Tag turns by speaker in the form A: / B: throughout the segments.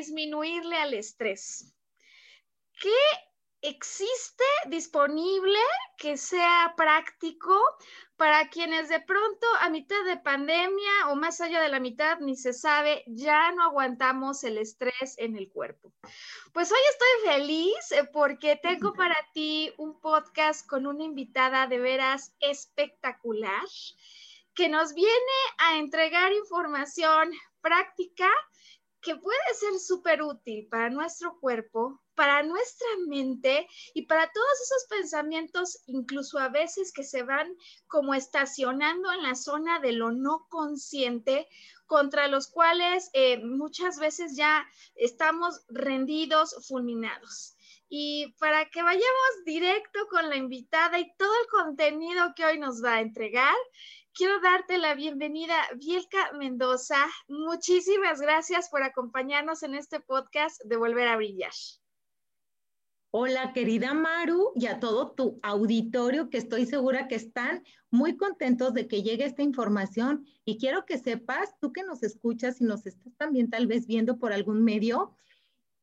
A: Disminuirle al estrés? ¿Qué existe disponible que sea práctico para quienes de pronto a mitad de pandemia o más allá de la mitad ni se sabe, ya no aguantamos el estrés en el cuerpo? Pues hoy estoy feliz eh, porque tengo para ti un podcast con una invitada de veras espectacular que nos viene a entregar información práctica que puede ser súper útil para nuestro cuerpo, para nuestra mente y para todos esos pensamientos, incluso a veces que se van como estacionando en la zona de lo no consciente, contra los cuales eh, muchas veces ya estamos rendidos, fulminados. Y para que vayamos directo con la invitada y todo el contenido que hoy nos va a entregar, quiero darte la bienvenida, Bielka Mendoza. Muchísimas gracias por acompañarnos en este podcast de Volver a Brillar.
B: Hola, querida Maru, y a todo tu auditorio, que estoy segura que están muy contentos de que llegue esta información. Y quiero que sepas, tú que nos escuchas y nos estás también tal vez viendo por algún medio,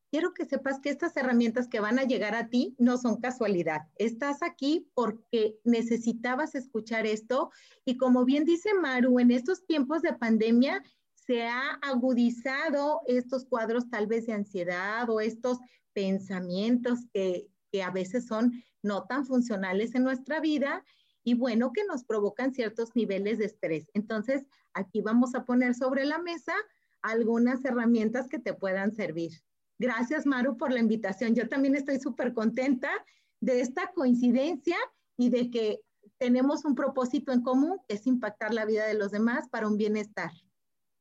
B: quiero que sepas que estas herramientas que van a llegar a ti no son casualidad. Estás aquí porque necesitabas escuchar esto y como bien dice Maru, en estos tiempos de pandemia se ha agudizado estos cuadros tal vez de ansiedad o estos pensamientos que, que a veces son no tan funcionales en nuestra vida y bueno, que nos provocan ciertos niveles de estrés. Entonces, aquí vamos a poner sobre la mesa algunas herramientas que te puedan servir. Gracias, Maru, por la invitación. Yo también estoy súper contenta de esta coincidencia y de que tenemos un propósito en común, que es impactar la vida de los demás para un bienestar.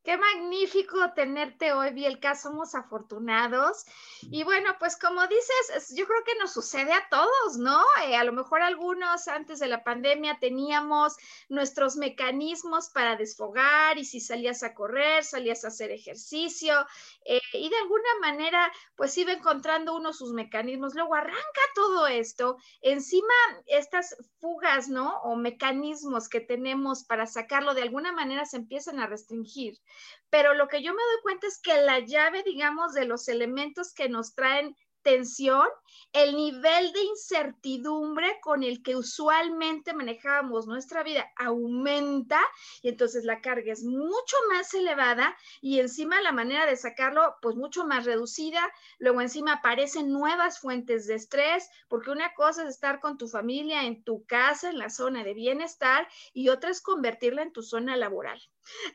A: Qué magnífico tenerte hoy, Bielka, somos afortunados. Y bueno, pues como dices, yo creo que nos sucede a todos, ¿no? Eh, a lo mejor algunos antes de la pandemia teníamos nuestros mecanismos para desfogar y si salías a correr, salías a hacer ejercicio eh, y de alguna manera pues iba encontrando uno sus mecanismos. Luego arranca todo esto, encima estas fugas, ¿no? O mecanismos que tenemos para sacarlo de alguna manera se empiezan a restringir pero lo que yo me doy cuenta es que la llave, digamos, de los elementos que nos traen tensión, el nivel de incertidumbre con el que usualmente manejábamos nuestra vida aumenta y entonces la carga es mucho más elevada y encima la manera de sacarlo pues mucho más reducida. Luego encima aparecen nuevas fuentes de estrés porque una cosa es estar con tu familia en tu casa, en la zona de bienestar y otra es convertirla en tu zona laboral.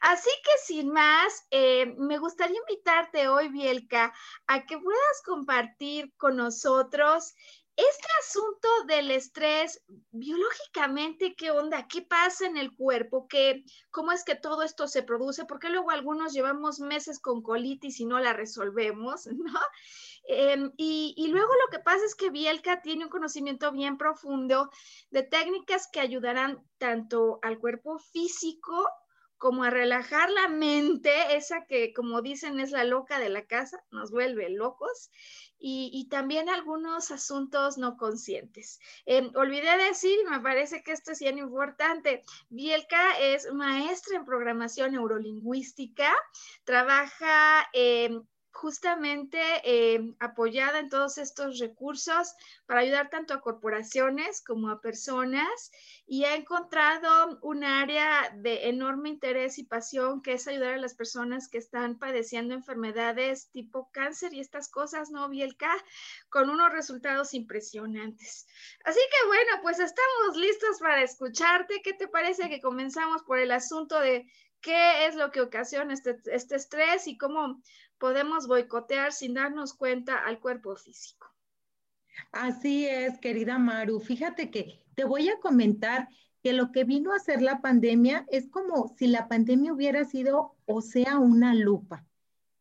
A: Así que sin más, eh, me gustaría invitarte hoy, Bielka, a que puedas compartir con nosotros este asunto del estrés, biológicamente, ¿qué onda? ¿Qué pasa en el cuerpo? ¿Qué, ¿Cómo es que todo esto se produce? Porque luego algunos llevamos meses con colitis y no la resolvemos, ¿no? Em, y, y, luego lo que pasa es que Bielka tiene un conocimiento bien profundo de técnicas que ayudarán tanto al cuerpo físico como a relajar la mente, esa que como dicen es la loca de la casa, nos vuelve locos, y, también algunos asuntos no conscientes. Em, olvidé decir, y me parece que esto es bien importante, Bielka es maestra en programación neurolingüística, trabaja en justamente eh, apoyada en todos estos recursos para ayudar tanto a corporaciones como a personas y ha encontrado un área de enorme interés y pasión que es ayudar a las personas que están padeciendo enfermedades tipo cáncer y estas cosas, ¿no, Bielka? Con unos resultados impresionantes. Así que bueno, pues estamos listos para escucharte. ¿Qué te parece que comenzamos por el asunto de qué es lo que ocasiona este, este estrés y cómo podemos boicotear sin darnos cuenta al cuerpo físico.
B: Así es, querida Maru. Fíjate que te voy a comentar que lo que vino a hacer la pandemia es como si la pandemia hubiera sido, o sea, una lupa.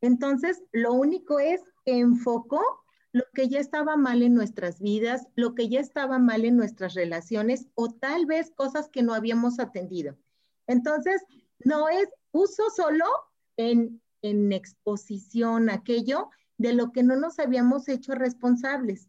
B: Entonces, lo único es que enfocó lo que ya estaba mal en nuestras vidas, lo que ya estaba mal en nuestras relaciones o tal vez cosas que no habíamos atendido. Entonces, no es, puso solo en en exposición aquello de lo que no nos habíamos hecho responsables.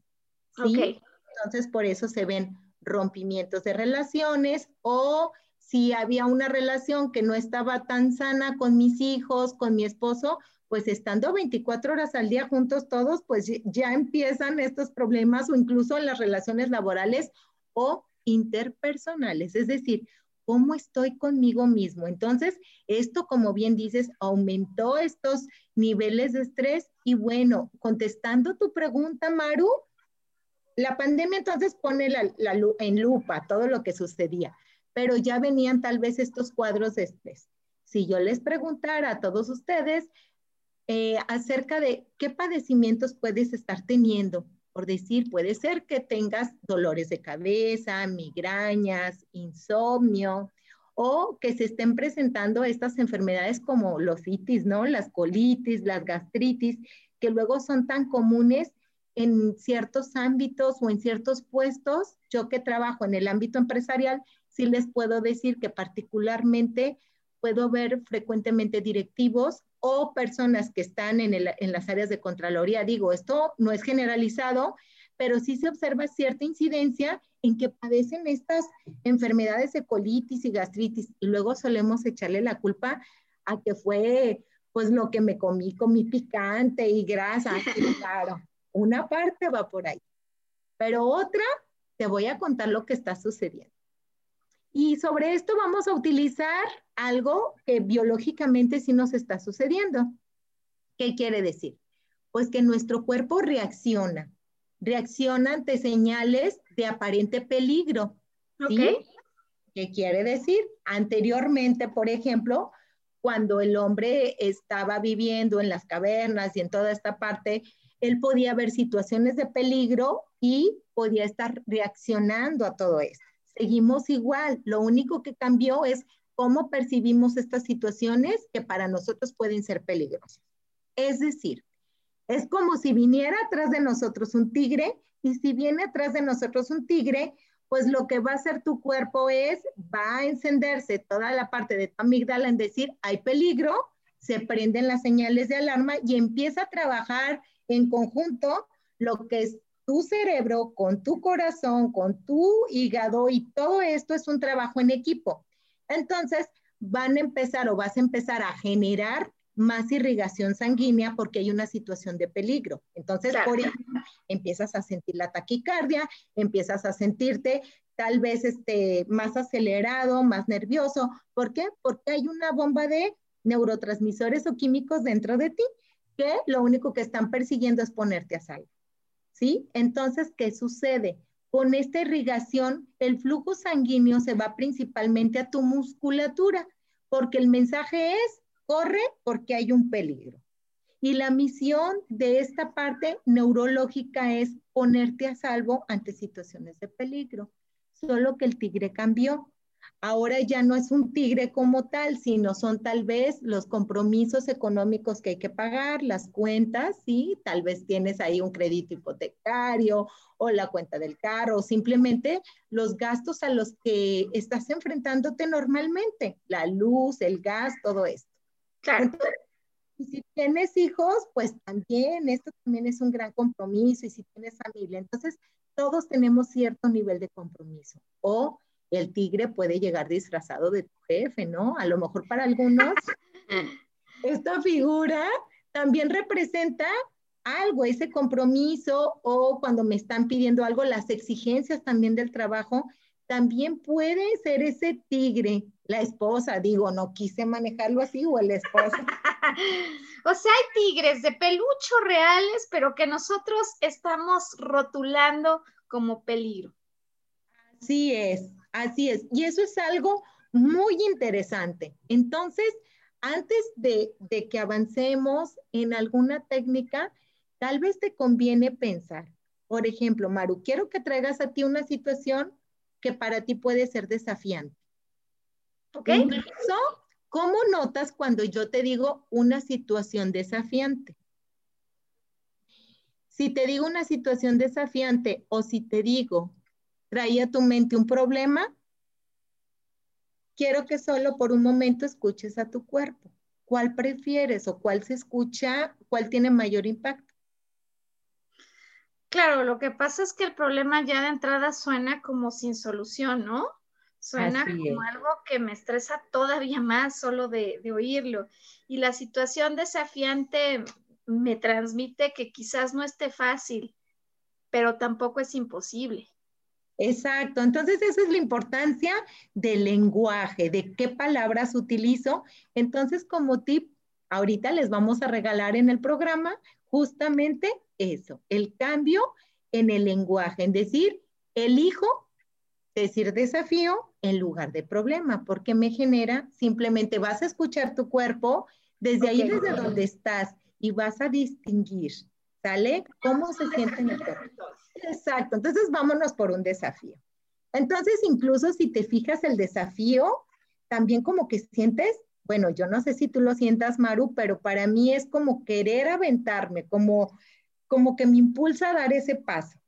B: ¿sí? Entonces, por eso se ven rompimientos de relaciones o si había una relación que no estaba tan sana con mis hijos, con mi esposo, pues estando 24 horas al día juntos todos, pues ya empiezan estos problemas o incluso en las relaciones laborales o interpersonales. Es decir, cómo estoy conmigo mismo. Entonces, esto, como bien dices, aumentó estos niveles de estrés y bueno, contestando tu pregunta, Maru, la pandemia entonces pone la, en lupa todo lo que sucedía, pero ya venían tal vez estos cuadros de estrés. Si yo les preguntara a todos ustedes eh, acerca de qué padecimientos puedes estar teniendo, por decir, puede ser que tengas dolores de cabeza, migrañas, insomnio, o que se estén presentando estas enfermedades como los itis, ¿no? Las colitis, las gastritis, que luego son tan comunes en ciertos ámbitos o en ciertos puestos. Yo que trabajo en el ámbito empresarial, sí les puedo decir que particularmente puedo ver frecuentemente directivos o personas que están en, las áreas de Contraloría. Digo, esto no es generalizado, pero sí se observa cierta incidencia en que padecen estas enfermedades de colitis y gastritis y luego solemos echarle la culpa a que fue pues lo que me comí, comí picante y grasa. claro, una parte va por ahí, pero otra, te voy a contar lo que está sucediendo. Y sobre esto vamos a utilizar algo que biológicamente sí nos está sucediendo. ¿Qué quiere decir? Pues que nuestro cuerpo reacciona, reacciona ante señales de aparente peligro. ¿sí? ¿Qué quiere decir? Anteriormente, por ejemplo, cuando el hombre estaba viviendo en las cavernas y en toda esta parte, él podía ver situaciones de peligro y podía estar reaccionando a todo esto seguimos igual. Lo único que cambió es cómo percibimos estas situaciones que para nosotros pueden ser peligrosas. Es decir, es como si viniera atrás de nosotros un tigre y si viene atrás de nosotros un tigre, pues lo que va a hacer tu cuerpo es, va a encenderse toda la parte de tu amígdala en decir, hay peligro, se prenden las señales de alarma y empieza a trabajar en conjunto lo que es tu cerebro, con tu corazón, con tu hígado y todo esto es un trabajo en equipo. Entonces, van a empezar o vas a empezar a generar más irrigación sanguínea porque hay una situación de peligro. Entonces, por ejemplo, empiezas a sentir la taquicardia, empiezas a sentirte tal vez este, más acelerado, más nervioso. ¿Por qué? Porque hay una bomba de neurotransmisores o químicos dentro de ti que lo único que están persiguiendo es ponerte a salvo. ¿Sí? Entonces, ¿qué sucede? Con esta irrigación, el flujo sanguíneo se va principalmente a tu musculatura, porque el mensaje es, corre porque hay un peligro. Y la misión de esta parte neurológica es ponerte a salvo ante situaciones de peligro. Solo que el tigre cambió. Ahora ya no es un tigre como tal, sino son tal vez los compromisos económicos que hay que pagar, las cuentas, ¿sí? Tal vez tienes ahí un crédito hipotecario o la cuenta del carro, o simplemente los gastos a los que estás enfrentándote normalmente, la luz, el gas, todo esto. Claro. si tienes hijos, pues también, esto también es un gran compromiso, y si tienes familia, entonces todos tenemos cierto nivel de compromiso. O el tigre puede llegar disfrazado de tu jefe, ¿no? A lo mejor para algunos esta figura también representa algo, ese compromiso o cuando me están pidiendo algo, las exigencias también del trabajo, también puede ser ese tigre, la esposa, digo, no quise manejarlo así o el esposo.
A: o sea, hay tigres de pelucho reales, pero que nosotros estamos rotulando como peligro.
B: Así es, Así es, y eso es algo muy interesante. Entonces, antes de, que avancemos en alguna técnica, tal vez te conviene pensar, por ejemplo, Maru, quiero que traigas a ti una situación que para ti puede ser desafiante. ¿Ok? ¿cómo notas cuando yo te digo una situación desafiante? Si te digo una situación desafiante o si te digo traía a tu mente un problema, quiero que solo por un momento escuches a tu cuerpo. ¿Cuál prefieres o cuál se escucha, cuál tiene mayor impacto?
A: Claro, lo que pasa es que el problema ya de entrada suena como sin solución, ¿no? Suena como algo que me estresa todavía más solo de, de oírlo. Y la situación desafiante me transmite que quizás no esté fácil, pero tampoco es imposible.
B: Exacto, entonces esa es la importancia del lenguaje, de qué palabras utilizo. Entonces, como tip, ahorita les vamos a regalar en el programa justamente eso, el cambio en el lenguaje, en decir, elijo decir desafío en lugar de problema, porque me genera, simplemente vas a escuchar tu cuerpo desde ahí, desde donde estás, y vas a distinguir, ¿sale? ¿Cómo se siente en el cuerpo? Exacto, entonces vámonos por un desafío. Entonces, incluso si te fijas el desafío, también como que sientes, bueno, yo no sé si tú lo sientas, Maru, pero para mí es como querer aventarme, como, como que me impulsa a dar ese paso.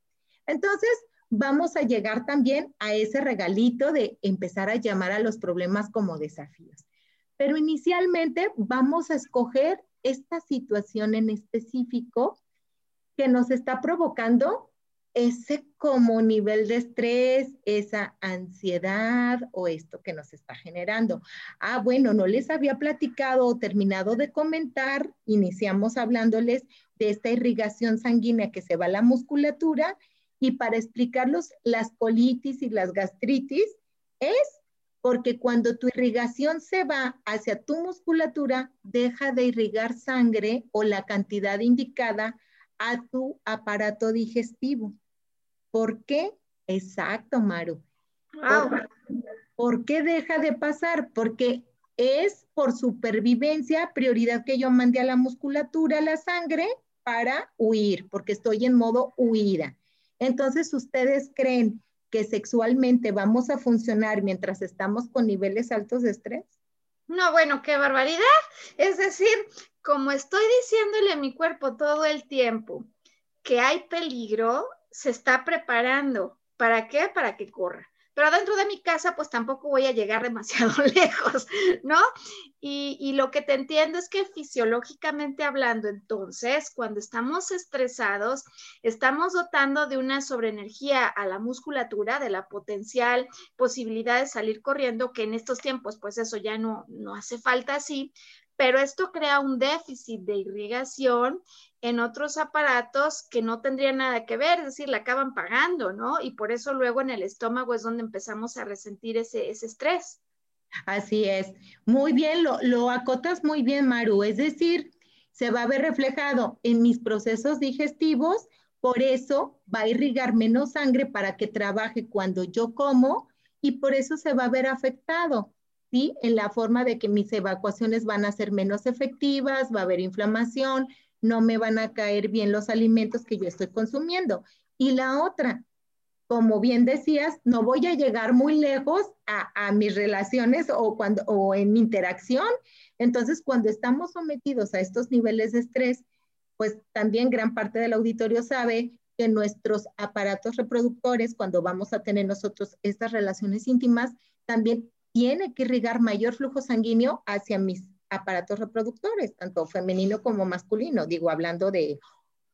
B: Entonces, vamos a llegar también a ese regalito de empezar a llamar a los problemas como desafíos. Pero inicialmente vamos a escoger esta situación en específico que nos está provocando ese como nivel de estrés, esa ansiedad o esto que nos está generando. Ah, bueno, no les había platicado o terminado de comentar, iniciamos hablándoles de esta irrigación sanguínea que se va a la musculatura y para explicarlos las colitis y las gastritis es porque cuando tu irrigación se va hacia tu musculatura, deja de irrigar sangre o la cantidad indicada a tu aparato digestivo. ¿Por qué? Exacto, Maru. ¿Por, qué deja de pasar? Porque es por supervivencia, prioridad que yo mande a la musculatura la sangre para huir, porque estoy en modo huida. Entonces, ¿ustedes creen que sexualmente vamos a funcionar mientras estamos con niveles altos de estrés?
A: No, bueno, qué barbaridad. Es decir, como estoy diciéndole a mi cuerpo todo el tiempo que hay peligro, se está preparando. ¿Para qué? Para que corra. Pero dentro de mi casa, pues tampoco voy a llegar demasiado lejos, ¿no? Y, y, lo que te entiendo es que fisiológicamente hablando, entonces, cuando estamos estresados, estamos dotando de una sobreenergía a la musculatura, de la potencial posibilidad de salir corriendo, que en estos tiempos, pues eso ya no, no hace falta así, pero esto crea un déficit de irrigación en otros aparatos que no tendrían nada que ver, es decir, la acaban pagando, ¿no? Y por eso luego en el estómago es donde empezamos a resentir ese, estrés.
B: Así es. Muy bien, lo, lo acotas muy bien, Maru. Es decir, se va a ver reflejado en mis procesos digestivos, por eso va a irrigar menos sangre para que trabaje cuando yo como y por eso se va a ver afectado. En la forma de que mis evacuaciones van a ser menos efectivas, va a haber inflamación, no me van a caer bien los alimentos que yo estoy consumiendo. Y la otra, como bien decías, no voy a llegar muy lejos a, mis relaciones o, cuando, o en mi interacción. Entonces, cuando estamos sometidos a estos niveles de estrés, pues también gran parte del auditorio sabe que nuestros aparatos reproductores, cuando vamos a tener nosotros estas relaciones íntimas, también tiene que irrigar mayor flujo sanguíneo hacia mis aparatos reproductores, tanto femenino como masculino, digo, hablando de,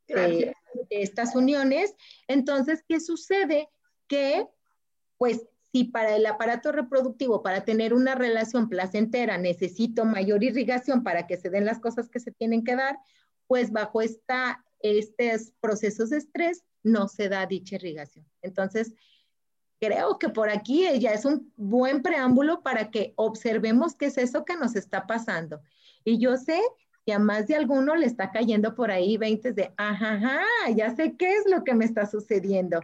B: de, estas uniones. Entonces, ¿qué sucede? Que, pues, si para el aparato reproductivo, para tener una relación placentera, necesito mayor irrigación para que se den las cosas que se tienen que dar, pues bajo esta, estos procesos de estrés no se da dicha irrigación. Entonces, creo que por aquí ya es un buen preámbulo para que observemos qué es eso que nos está pasando. Y yo sé que a más de alguno le está cayendo por ahí 20 de, ajá, ya sé qué es lo que me está sucediendo.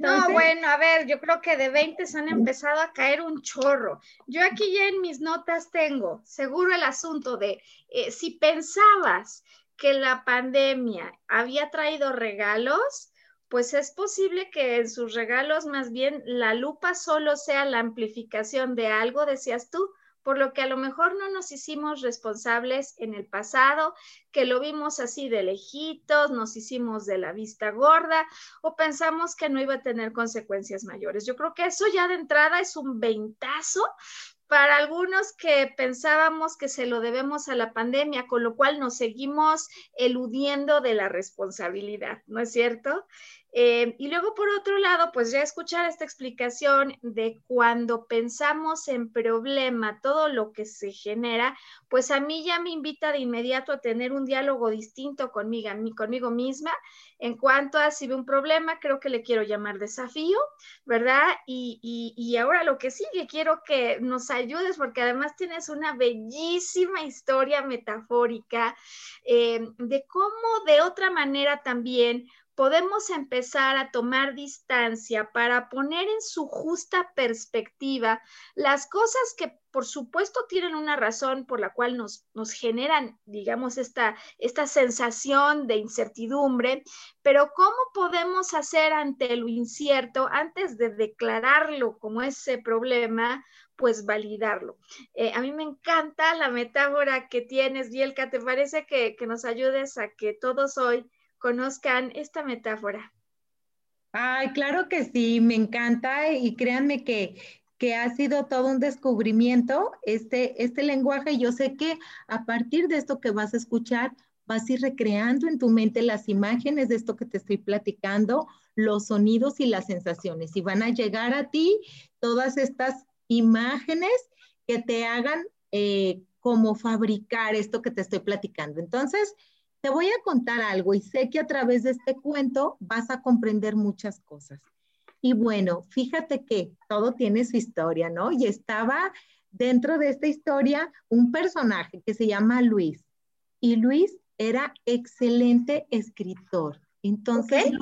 A: no, bueno, a ver, yo creo que de 20 se han empezado a caer un chorro. Yo aquí ya en mis notas tengo seguro el asunto de eh, si pensabas que la pandemia había traído regalos, pues es posible que en sus regalos más bien la lupa solo sea la amplificación de algo, decías tú, por lo que a lo mejor no nos hicimos responsables en el pasado, que lo vimos así de lejitos, nos hicimos de la vista gorda o pensamos que no iba a tener consecuencias mayores. Yo creo que eso ya de entrada es un ventazo para algunos que pensábamos que se lo debemos a la pandemia, con lo cual nos seguimos eludiendo de la responsabilidad, ¿no es cierto? Eh, y luego, por otro lado, pues ya escuchar esta explicación de cuando pensamos en problema, todo lo que se genera, pues a mí ya me invita de inmediato a tener un diálogo distinto conmigo, conmigo misma en cuanto a si veo un problema, creo que le quiero llamar desafío, ¿verdad? Y, y, ahora lo que sigue, quiero que nos ayudes porque además tienes una bellísima historia metafórica eh, de cómo de otra manera también podemos empezar a tomar distancia para poner en su justa perspectiva las cosas que por supuesto tienen una razón por la cual nos, nos generan, digamos, esta, esta sensación de incertidumbre, pero ¿cómo podemos hacer ante lo incierto antes de declararlo como ese problema? pues validarlo. Eh, a mí me encanta la metáfora que tienes, Bielka, ¿te parece que, que nos ayudes a que todos hoy conozcan esta metáfora.
B: Ay, claro que sí, me encanta y créanme que, que ha sido todo un descubrimiento este, este lenguaje. Yo sé que a partir de esto que vas a escuchar, vas a ir recreando en tu mente las imágenes de esto que te estoy platicando, los sonidos y las sensaciones. Y van a llegar a ti todas estas imágenes que te hagan eh, como fabricar esto que te estoy platicando. Entonces, te voy a contar algo y sé que a través de este cuento vas a comprender muchas cosas. Y bueno, fíjate que todo tiene su historia, ¿no? Y estaba dentro de esta historia un personaje que se llama Luis. Y Luis era excelente escritor. Entonces,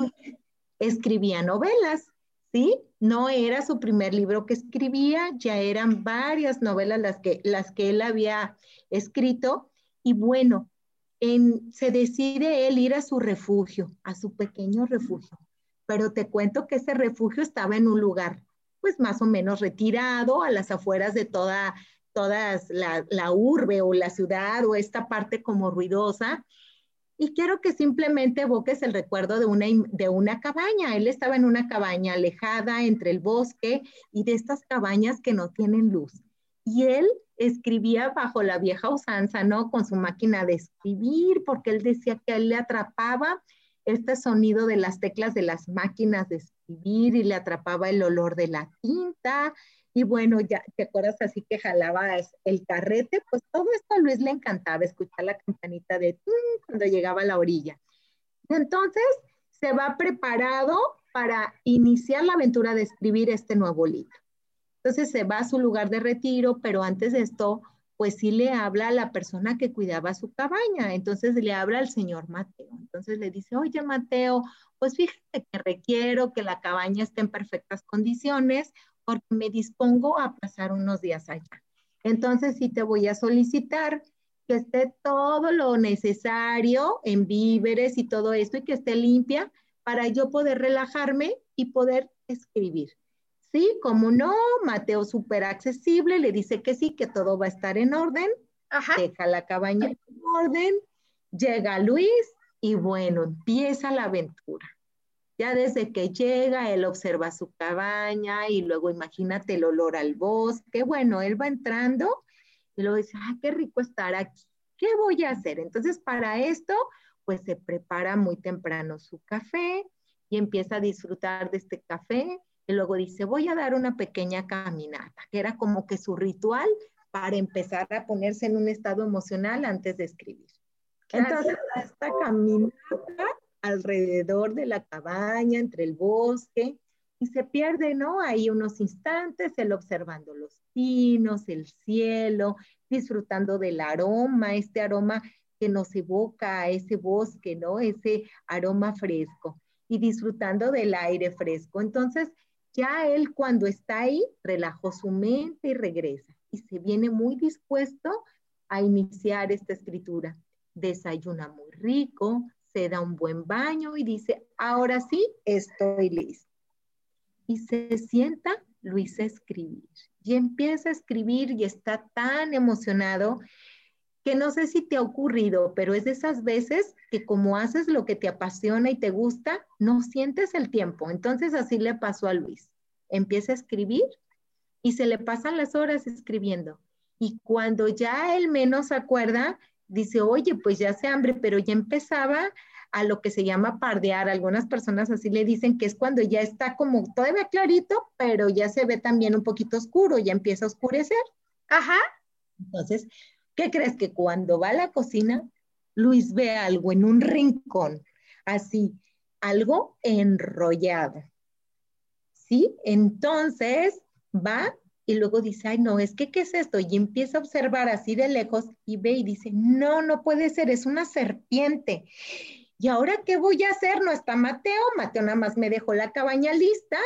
B: escribía novelas, ¿sí? No era su primer libro que escribía, ya eran varias novelas las que, las que él había escrito. Y bueno, se decide él ir a su refugio, a su pequeño refugio. Pero te cuento que ese refugio estaba en un lugar, pues más o menos retirado, a las afueras de toda, todas la, urbe o la ciudad o esta parte como ruidosa. Y quiero que simplemente evoques el recuerdo de una, de una cabaña. Él estaba en una cabaña alejada entre el bosque y de estas cabañas que no tienen luz. Y él escribía bajo la vieja usanza, ¿no? Con su máquina de escribir, porque él decía que él le atrapaba este sonido de las teclas de las máquinas de escribir y le atrapaba el olor de la tinta. Y bueno, ya te acuerdas así que jalabas el carrete, pues todo esto a Luis le encantaba, escuchar la campanita de cuando llegaba a la orilla. Entonces se va preparado para iniciar la aventura de escribir este nuevo libro. Entonces se va a su lugar de retiro, pero antes de esto, pues sí le habla a la persona que cuidaba su cabaña. Entonces le habla al señor Mateo. Entonces le dice, oye Mateo, pues fíjate que requiero que la cabaña esté en perfectas condiciones porque me dispongo a pasar unos días allá. Entonces sí te voy a solicitar que esté todo lo necesario en víveres y todo esto y que esté limpia para yo poder relajarme y poder escribir. Sí, como no, Mateo súper accesible, le dice que sí, que todo va a estar en orden, deja la cabaña en orden, llega Luis y bueno, empieza la aventura. Ya desde que llega, él observa su cabaña y luego imagínate el olor al bosque. Bueno, él va entrando y luego dice, ah, qué rico estar aquí. ¿Qué voy a hacer? Entonces, para esto, pues se prepara muy temprano su café y empieza a disfrutar de este café. Y luego dice, voy a dar una pequeña caminata, que era como que su ritual para empezar a ponerse en un estado emocional antes de escribir. Entonces, esta caminata alrededor de la cabaña, entre el bosque, y se pierde, ¿no? Ahí unos instantes, él observando los pinos, el cielo, disfrutando del aroma, este aroma que nos evoca a ese bosque, ¿no? Ese aroma fresco y disfrutando del aire fresco. Entonces, ya él cuando está ahí, relajó su mente y regresa y se viene muy dispuesto a iniciar esta escritura. Desayuna muy rico, se da un buen baño y dice, ahora sí, estoy listo y se sienta Luis a escribir. Y empieza a escribir y está tan emocionado que no sé si te ha ocurrido, pero es de esas veces que como haces lo que te apasiona y te gusta, no sientes el tiempo. Entonces así le pasó a Luis. Empieza a escribir y se le pasan las horas escribiendo. Y cuando ya él menos acuerda, dice, oye, pues ya hace hambre, pero ya empezaba a lo que se llama pardear. Algunas personas así le dicen que es cuando ya está como todavía clarito, pero ya se ve también un poquito oscuro, ya empieza a oscurecer.
A: Ajá.
B: Entonces, ¿qué crees que cuando va a la cocina, Luis ve algo en un rincón, así, algo enrollado? ¿Sí? Entonces va y luego dice, ay, no, es que, ¿qué es esto? Y empieza a observar así de lejos y ve y dice, no, no puede ser, es una serpiente. ¿Y ahora qué voy a hacer? No está Mateo, Mateo nada más me dejó la cabaña lista,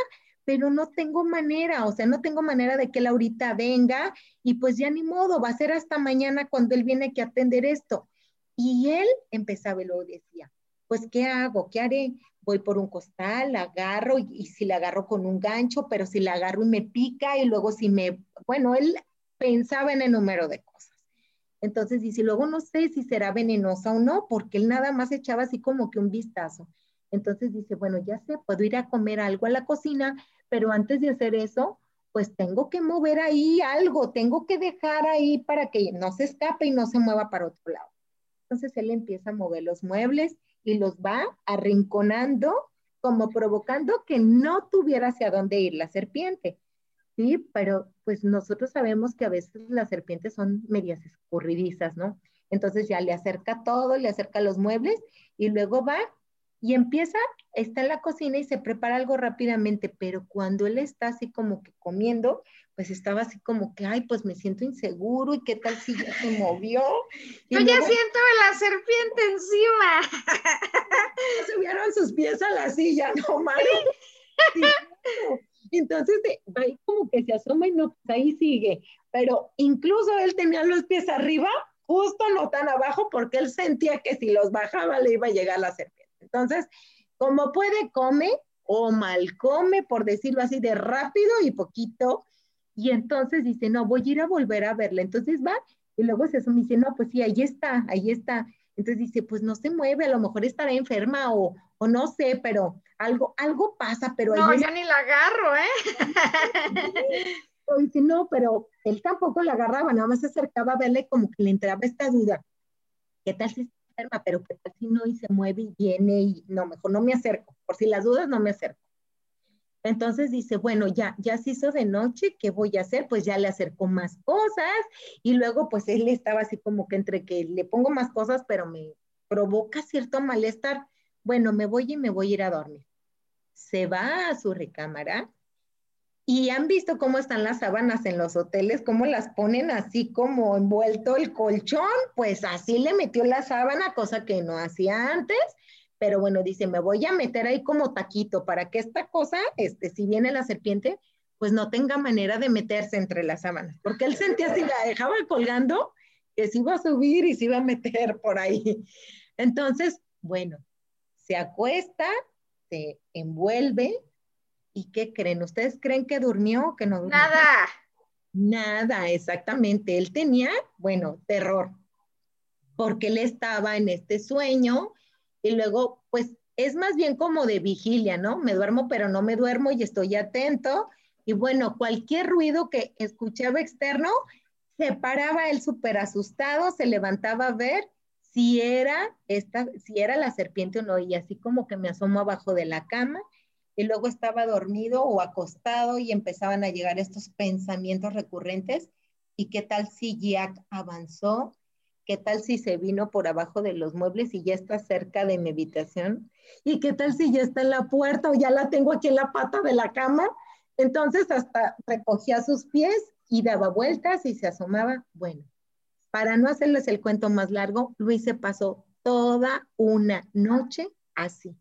B: pero no tengo manera, o sea, no tengo manera de que él ahorita venga y pues ya ni modo, va a ser hasta mañana cuando él viene que atender esto. Y él empezaba y luego decía, pues ¿qué hago? ¿Qué haré? Voy por un costal, la agarro y, y si la agarro con un gancho, pero si la agarro y me pica y luego si me, bueno, él pensaba en el número de cosas. Entonces dice, luego no sé si será venenosa o no, porque él nada más echaba así como que un vistazo. Entonces dice, bueno, ya sé, puedo ir a comer algo a la cocina, pero antes de hacer eso, pues tengo que mover ahí algo, tengo que dejar ahí para que no se escape y no se mueva para otro lado. Entonces él empieza a mover los muebles y los va arrinconando, como provocando que no tuviera hacia dónde ir la serpiente. Sí, pero pues nosotros sabemos que a veces las serpientes son medias escurridizas, ¿no? Entonces ya le acerca todo, le acerca los muebles y luego va y empieza, está en la cocina y se prepara algo rápidamente, pero cuando él está así como que comiendo, pues estaba así como que, ay, pues me siento inseguro y qué tal si ya se movió.
A: Yo ya siento la serpiente encima.
B: Subieron sus pies a la silla, no, Mario. Sí, entonces, ahí como que se asoma y no, pues ahí sigue. Pero incluso él tenía los pies arriba, justo no tan abajo, porque él sentía que si los bajaba le iba a llegar la serpiente. Entonces, como puede, come o mal come, por decirlo así, de rápido y poquito. Y entonces dice, no, voy a ir a volver a verla. Entonces va y luego se y dice, no, pues sí, ahí está, ahí está. Entonces dice, pues no se mueve, a lo mejor estará enferma o, o no sé, pero algo, algo pasa, pero...
A: No, ya ni la agarro, ¿eh?
B: dice, no, pero él tampoco la agarraba, nada más se acercaba a verle como que le entraba esta duda. ¿Qué tal si enferma? Pero si no y se mueve y viene y no, mejor no me acerco. Por si las dudas, no me acerco. Entonces dice, bueno, ya, ya se hizo de noche, ¿qué voy a hacer? Pues ya le acerco más cosas y luego pues él estaba así como que entre que le pongo más cosas, pero me provoca cierto malestar. Bueno, me voy y me voy a ir a dormir. Se va a su recámara y han visto cómo están las sábanas en los hoteles, cómo las ponen así como envuelto el colchón, pues así le metió la sábana, cosa que no hacía antes pero bueno, dice, me voy a meter ahí como taquito para que esta cosa, este, si viene la serpiente, pues no tenga manera de meterse entre las sábanas, porque él sentía si la dejaba colgando, que se iba a subir y se iba a meter por ahí. Entonces, bueno, se acuesta, se envuelve ¿Y qué creen? ¿Ustedes creen que durmió o que no durmió?
A: Nada.
B: Nada, exactamente. Él tenía, bueno, terror, porque él estaba en este sueño y luego, pues, es más bien como de vigilia, ¿no? Me duermo, pero no me duermo y estoy atento. Y bueno, cualquier ruido que escuchaba externo, se paraba él súper asustado, se levantaba a ver si era esta, si era la serpiente o no, y así como que me asomo abajo de la cama y luego estaba dormido o acostado y empezaban a llegar estos pensamientos recurrentes. ¿Y qué tal si Jack avanzó? ¿Qué tal si se vino por abajo de los muebles y ya está cerca de mi habitación? ¿Y qué tal si ya está en la puerta o ya la tengo aquí en la pata de la cama? Entonces hasta recogía sus pies y daba vueltas y se asomaba. Bueno, para no hacerles el cuento más largo, Luis se pasó toda una noche así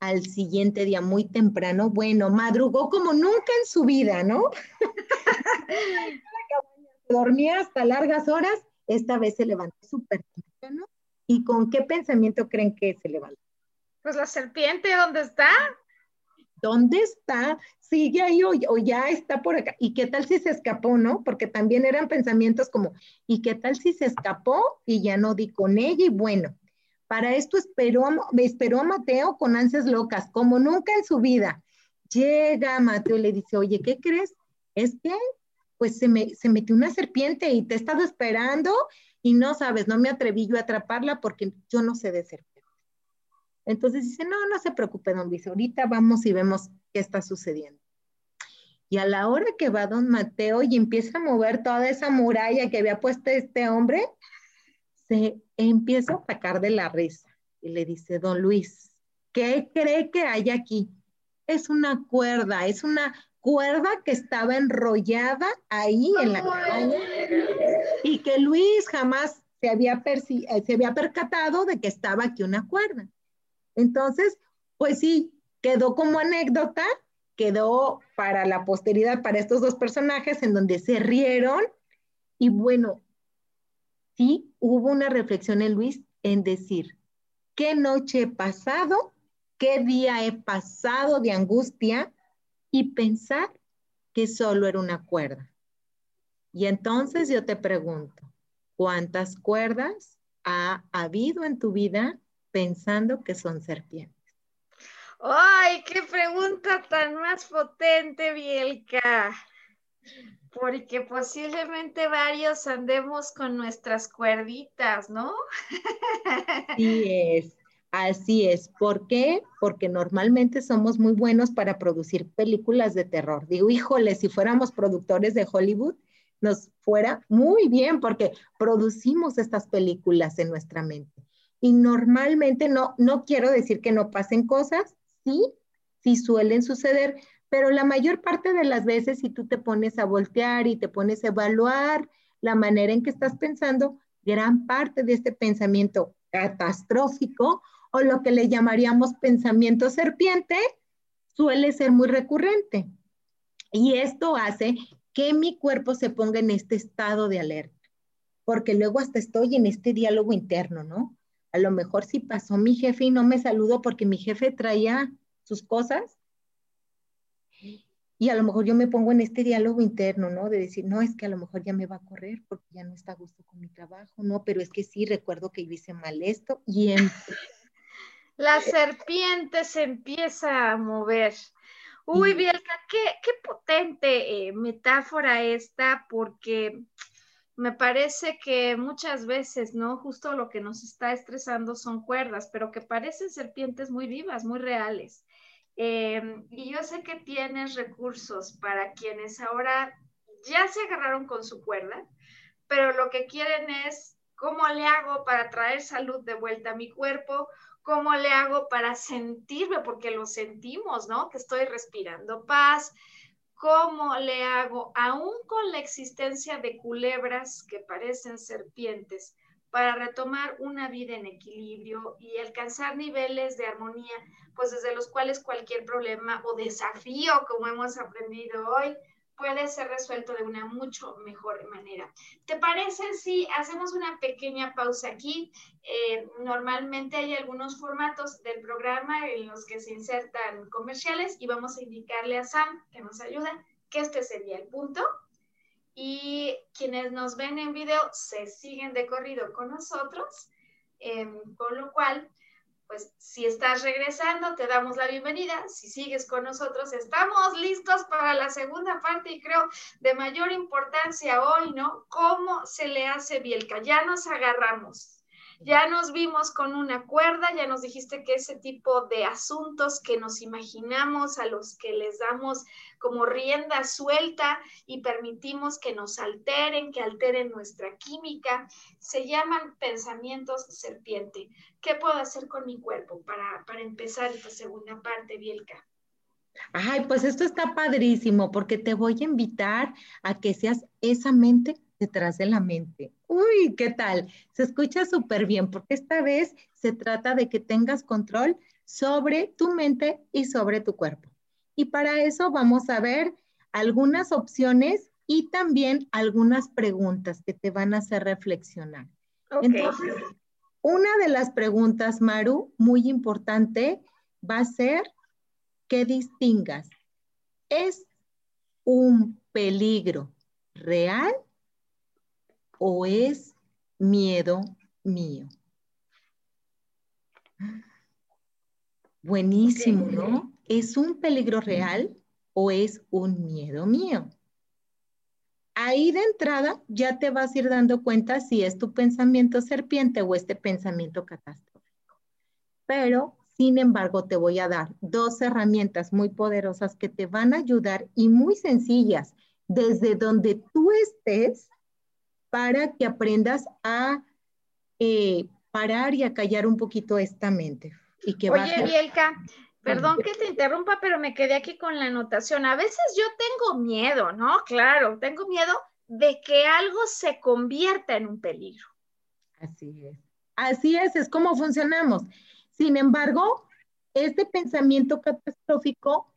B: al siguiente día muy temprano, bueno, madrugó como nunca en su vida, ¿no? Dormía hasta largas horas, esta vez se levantó súper temprano. ¿Y con qué pensamiento creen que se levantó?
A: Pues la serpiente, ¿dónde está?
B: ¿Dónde está? Sigue ahí o, o, ya está por acá. ¿Y qué tal si se escapó, no? Porque también eran pensamientos como, ¿y qué tal si se escapó y ya no di con ella? Y bueno, para esto esperó, esperó a Mateo con ansias locas, como nunca en su vida. Llega Mateo y le dice, oye, ¿qué crees? Es que, pues se, me, se metió una serpiente y te he estado esperando y no sabes, no me atreví yo a atraparla porque yo no sé de serpiente. Entonces dice, no, no se preocupe, don Luis, ahorita vamos y vemos qué está sucediendo. Y a la hora que va don Mateo y empieza a mover toda esa muralla que había puesto este hombre, se empieza a sacar de la risa y le dice, don Luis, ¿qué cree que hay aquí? Es una cuerda, es una cuerda que estaba enrollada ahí en la cabaña y que Luis jamás se había, eh, se había percatado de que estaba aquí una cuerda. Entonces, pues sí, quedó como anécdota, quedó para la posteridad, para estos dos personajes en donde se rieron y bueno, sí hubo una reflexión en Luis en decir, ¿qué noche he pasado? ¿Qué día he pasado de angustia? Y pensar que solo era una cuerda. Y entonces yo te pregunto, ¿cuántas cuerdas ha habido en tu vida pensando que son serpientes?
A: ¡Ay, qué pregunta tan más potente, Bielka! Porque posiblemente varios andemos con nuestras cuerditas, ¿no?
B: Así es, así es. ¿Por qué? Porque normalmente somos muy buenos para producir películas de terror. Digo, híjole, si fuéramos productores de Hollywood, nos fuera muy bien porque producimos estas películas en nuestra mente. Y normalmente no, no quiero decir que no pasen cosas, sí, sí suelen suceder, pero la mayor parte de las veces si tú te pones a voltear y te pones a evaluar la manera en que estás pensando, gran parte de este pensamiento catastrófico o lo que le llamaríamos pensamiento serpiente suele ser muy recurrente. Y esto hace que mi cuerpo se ponga en este estado de alerta, porque luego hasta estoy en este diálogo interno, ¿no? A lo mejor si pasó mi jefe y no me saludó porque mi jefe traía sus cosas, y a lo mejor yo me pongo en este diálogo interno, ¿no? De decir, no, es que a lo mejor ya me va a correr porque ya no está a gusto con mi trabajo, no, pero es que sí, recuerdo que yo hice mal esto y en...
A: La serpiente se empieza a mover. Uy, Bielka, qué, qué potente eh, metáfora esta, porque me parece que muchas veces, ¿no? Justo lo que nos está estresando son cuerdas, pero que parecen serpientes muy vivas, muy reales. Em, y yo sé que tienes recursos para quienes ahora ya se agarraron con su cuerda, pero lo que quieren es cómo le hago para traer salud de vuelta a mi cuerpo, cómo le hago para sentirme, porque lo sentimos, ¿no? Que estoy respirando paz, cómo le hago, aún con la existencia de culebras que parecen serpientes, para retomar una vida en equilibrio y alcanzar niveles de armonía, pues desde los cuales cualquier problema o desafío, como hemos aprendido hoy, puede ser resuelto de una mucho mejor manera. ¿Te parece si hacemos una pequeña pausa aquí? Eh, normalmente hay algunos formatos del programa en los que se insertan comerciales y vamos a indicarle a Sam que nos ayude que este sería el punto. Y quienes nos ven en video se siguen de corrido con nosotros, em, con lo cual pues si estás regresando, te damos la bienvenida. Si sigues con nosotros, estamos listos para la segunda parte y creo de mayor importancia hoy, ¿no? ¿Cómo se le hace Bielka? Ya nos agarramos. Ya nos vimos con una cuerda, ya nos dijiste que ese tipo de asuntos que nos imaginamos, a los que les damos como rienda suelta y permitimos que nos alteren, que alteren nuestra química, se llaman pensamientos serpiente. ¿Qué puedo hacer con mi cuerpo para, para empezar esta segunda parte, Bielka?
B: Ay, pues esto está padrísimo porque te voy a invitar a que seas esa mente detrás de la mente. Uy, ¿qué tal? Se escucha súper bien porque esta vez se trata de que tengas control sobre tu mente y sobre tu cuerpo. Y para eso vamos a ver algunas opciones y también algunas preguntas que te van a hacer reflexionar. Entonces, una de las preguntas, Maru, muy importante, va a ser que distingas, ¿es un peligro real o es miedo mío? Buenísimo, ¿no? ¿Es un peligro real o es un miedo mío? Ahí de entrada ya te vas a ir dando cuenta si es tu pensamiento serpiente o este pensamiento catastrófico. Pero, sin embargo, te voy a dar dos herramientas muy poderosas que te van a ayudar y muy sencillas desde donde tú estés para que aprendas a eh, parar y a callar un poquito esta mente. Y que
A: Oye, Bielka, perdón que te interrumpa, pero me quedé aquí con la anotación. A veces yo tengo miedo, ¿no? Claro, tengo miedo de que algo se convierta en un peligro.
B: Así es. Así es, es como funcionamos. Sin embargo, este pensamiento catastrófico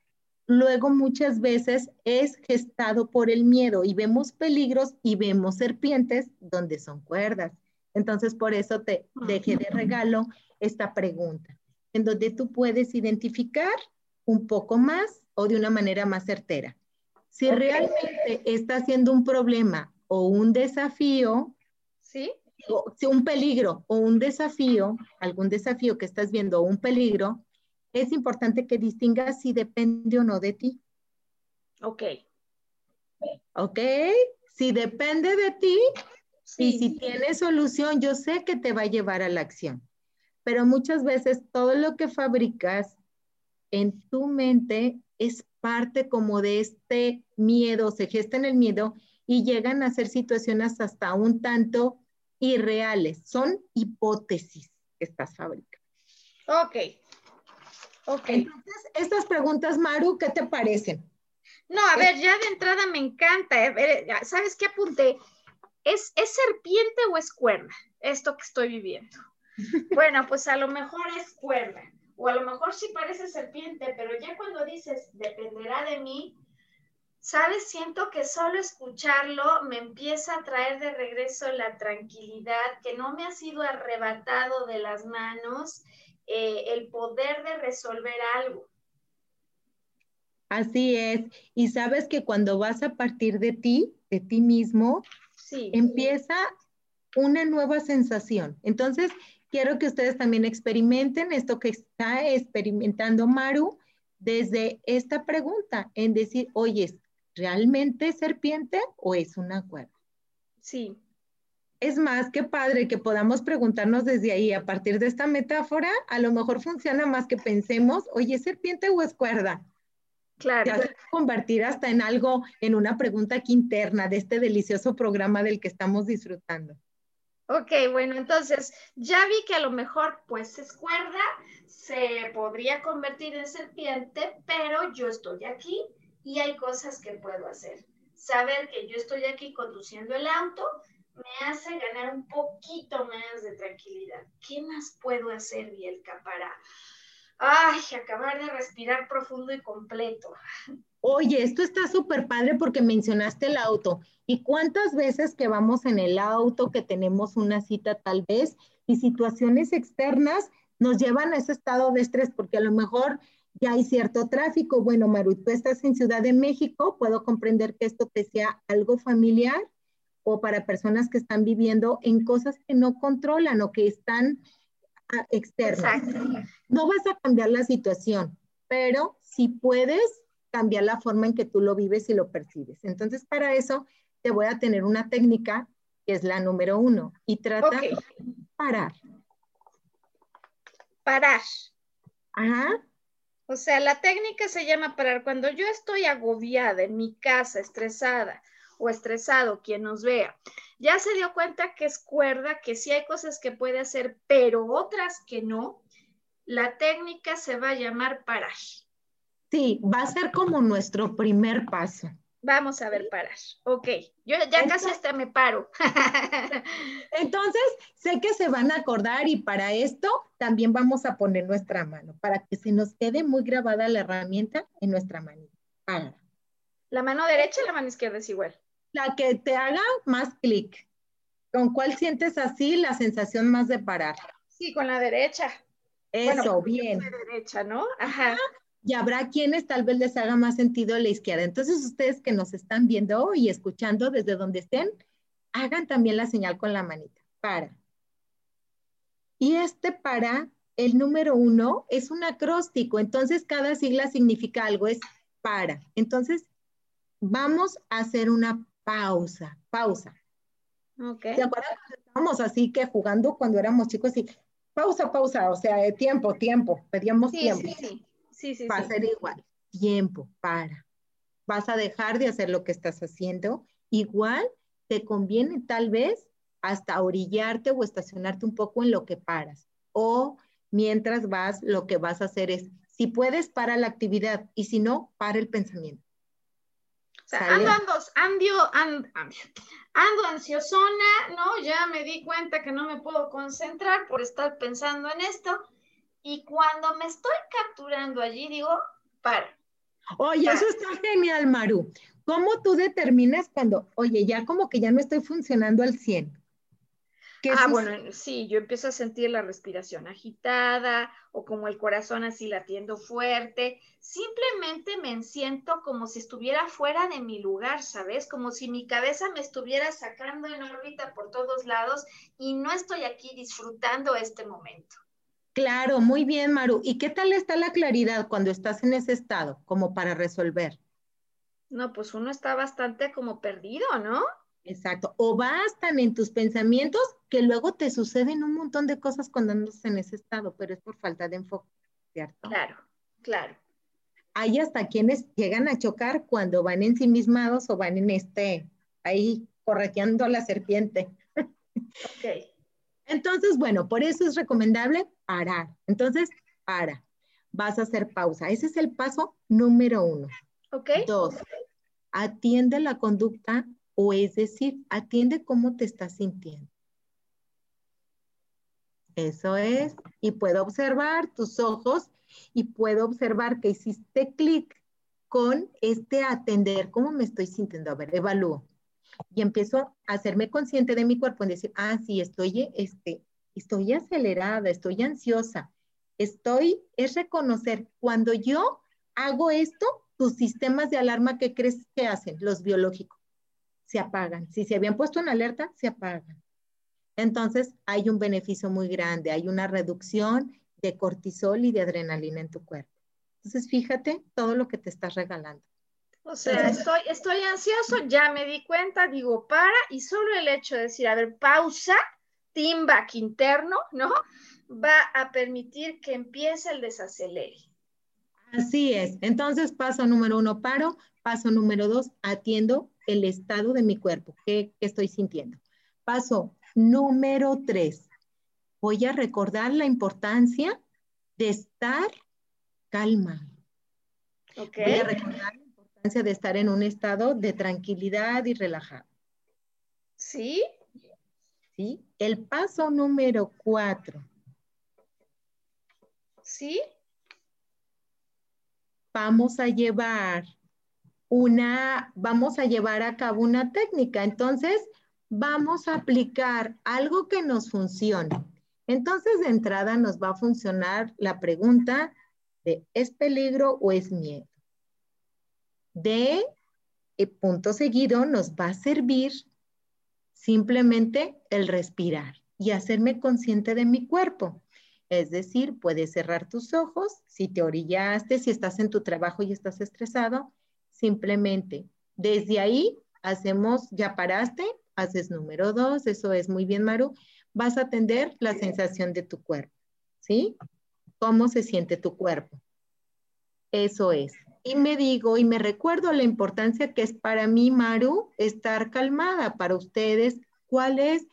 B: luego muchas veces es gestado por el miedo y vemos peligros y vemos serpientes donde son cuerdas. Entonces, por eso te dejé de regalo esta pregunta, en donde tú puedes identificar un poco más o de una manera más certera. Si realmente está siendo un problema o un desafío,
A: ¿sí?
B: O, un peligro o un desafío, algún desafío que estás viendo o un peligro, es importante que distingas si depende o no de ti.
A: Ok.
B: Ok, si depende de ti y si tiene solución, yo sé que te va a llevar a la acción. Pero muchas veces todo lo que fabricas en tu mente es parte como de este miedo, se gesta en el miedo y llegan a ser situaciones hasta un tanto irreales. Son hipótesis que estás fabricando.
A: Ok,
B: entonces, estas preguntas, Maru, ¿qué te parecen?
A: No, a ver, ya de entrada me encanta. Eh, ¿Sabes qué apunté? ¿Es, ¿Es serpiente o es cuerda esto que estoy viviendo? Bueno, pues a lo mejor es cuerda, o a lo mejor sí parece serpiente, pero ya cuando dices dependerá de mí, ¿sabes? Siento que solo escucharlo me empieza a traer de regreso la tranquilidad, que no me ha sido arrebatado de las manos eh, el poder de resolver algo.
B: Así es. Y sabes que cuando vas a partir de ti, de ti mismo, empieza una nueva sensación. Entonces, quiero que ustedes también experimenten esto que está experimentando Maru desde esta pregunta, en decir, oye, ¿realmente serpiente o es una cuerda?
A: Sí,
B: es más que padre que podamos preguntarnos desde ahí, a partir de esta metáfora, a lo mejor funciona más que pensemos, oye, ¿serpiente o es cuerda?
A: Claro.
B: Se convertir hasta en algo, en una pregunta aquí interna de este delicioso programa del que estamos disfrutando.
A: Ok, bueno, entonces ya vi que a lo mejor pues es cuerda, se podría convertir en serpiente, pero yo estoy aquí y hay cosas que puedo hacer. Saber que yo estoy aquí conduciendo el auto me hace ganar un poquito más de tranquilidad. ¿Qué más puedo hacer, Bielka, para, ay, acabar de respirar profundo y completo.
B: Oye, esto está súper padre porque mencionaste el auto. ¿Y cuántas veces que vamos en el auto, que tenemos una cita tal vez, y situaciones externas nos llevan a ese estado de estrés? Porque a lo mejor ya hay cierto tráfico. Bueno, Maru, tú estás en Ciudad de México, puedo comprender que esto te sea algo familiar o para personas que están viviendo en cosas que no controlan o que están ah, externas. No vas a cambiar la situación, pero sí puedes cambiar la forma en que tú lo vives y lo percibes. Entonces, para eso te voy a tener una técnica que es la número uno y trata de parar.
A: Parar.
B: Ajá.
A: O sea, la técnica se llama parar. Cuando yo estoy agobiada en mi casa, estresada o estresado, quien nos vea, ya se dio cuenta que es cuerda, que sí hay cosas que puede hacer, pero otras que no, la técnica se va a llamar parar.
B: Sí, va a ser como nuestro primer paso.
A: Vamos a ver parar. Ok, yo ya casi hasta me paro.
B: Entonces, sé que se van a acordar y para esto también vamos a poner nuestra mano, para que se nos quede muy grabada la herramienta en nuestra mano.
A: ¿La mano derecha o la mano izquierda es igual?
B: La que te haga más clic. ¿Con cuál sientes así la sensación más de parar?
A: Sí, con la derecha.
B: Eso, bien.
A: La derecha, ¿no? Ajá
B: y habrá quienes tal vez les haga más sentido la izquierda. Entonces, ustedes que nos están viendo y escuchando desde donde estén, hagan también la señal con la manita, para. Y este para, el número uno, es un acróstico, entonces cada sigla significa algo, es para. Entonces, vamos a hacer una pausa, pausa.
A: Okay.
B: ¿Se acuerdan cuando estábamos así que jugando cuando éramos chicos y pausa, pausa, o sea, de tiempo, tiempo, pedíamos tiempo.
A: Sí, sí. Sí,
B: va a ser igual. Tiempo, para. Vas a dejar de hacer lo que estás haciendo. Igual te conviene tal vez hasta orillarte o estacionarte un poco en lo que paras. O mientras vas, lo que vas a hacer es, si puedes, para la actividad y si no, para el pensamiento.
A: Sea, ando, ando, ando, ando, ansiosona, ¿no? Ya me di cuenta que no me puedo concentrar por estar pensando en esto y cuando me estoy capturando allí, digo, para.
B: Oye, eso está genial, Maru. ¿Cómo tú determinas cuando, oye, ya como que ya no estoy funcionando al 100?
A: Ah, bueno, sí, yo empiezo a sentir la respiración agitada o como el corazón así latiendo fuerte. Simplemente me siento como si estuviera fuera de mi lugar, ¿sabes? Como si mi cabeza me estuviera sacando en órbita por todos lados y no estoy aquí disfrutando este momento.
B: Claro, muy bien, Maru. ¿Y qué tal está la claridad cuando estás en ese estado, como para resolver?
A: No, pues uno está bastante como perdido, ¿no?
B: Exacto. O vas tan en tus pensamientos que luego te suceden un montón de cosas cuando andas en ese estado, pero es por falta de enfoque, ¿cierto?
A: Claro, claro.
B: Hay hasta quienes llegan a chocar cuando van ensimismados o van en este, ahí correteando a la serpiente.
A: Ok.
B: Entonces, bueno, por eso es recomendable parar. Entonces, para. Vas a hacer pausa. Ese es el paso número uno.
A: Ok.
B: Dos, atiende la conducta o es decir, atiende cómo te estás sintiendo. Eso es. Y puedo observar tus ojos y puedo observar que hiciste clic con este atender cómo me estoy sintiendo. A ver, evalúo y empiezo a hacerme consciente de mi cuerpo, en decir, ah, sí, estoy, este, estoy acelerada, estoy ansiosa, estoy, es reconocer, cuando yo hago esto, tus sistemas de alarma, ¿qué crees que hacen? Los biológicos, se apagan. Si se habían puesto en alerta, se apagan. Entonces, hay un beneficio muy grande, hay una reducción de cortisol y de adrenalina en tu cuerpo. Entonces, fíjate todo lo que te estás regalando.
A: O sea, estoy, estoy ansioso, ya me di cuenta, digo para, y solo el hecho de decir, a ver, pausa, back interno, ¿no? Va a permitir que empiece el desacelere.
B: Así es. Entonces, paso número uno, paro. Paso número dos, atiendo el estado de mi cuerpo, qué, estoy sintiendo. Paso número tres, voy a recordar la importancia de estar calma.
A: Okay.
B: Voy a recordar de estar en un estado de tranquilidad y relajado.
A: ¿Sí?
B: ¿Sí? El paso número cuatro.
A: ¿Sí?
B: vamos a llevar una, vamos a llevar a cabo una técnica. Entonces, vamos a aplicar algo que nos funcione. Entonces, de entrada nos va a funcionar la pregunta de ¿es peligro o es miedo? De eh, punto seguido nos va a servir simplemente el respirar y hacerme consciente de mi cuerpo. Es decir, puedes cerrar tus ojos, si te orillaste, si estás en tu trabajo y estás estresado, simplemente desde ahí hacemos, ya paraste, haces número dos, eso es muy bien, Maru, vas a atender la sensación de tu cuerpo, ¿sí? ¿Cómo se siente tu cuerpo? Eso es. Y me digo y me recuerdo la importancia que es para mí, Maru, estar calmada. Para ustedes, ¿cuál es?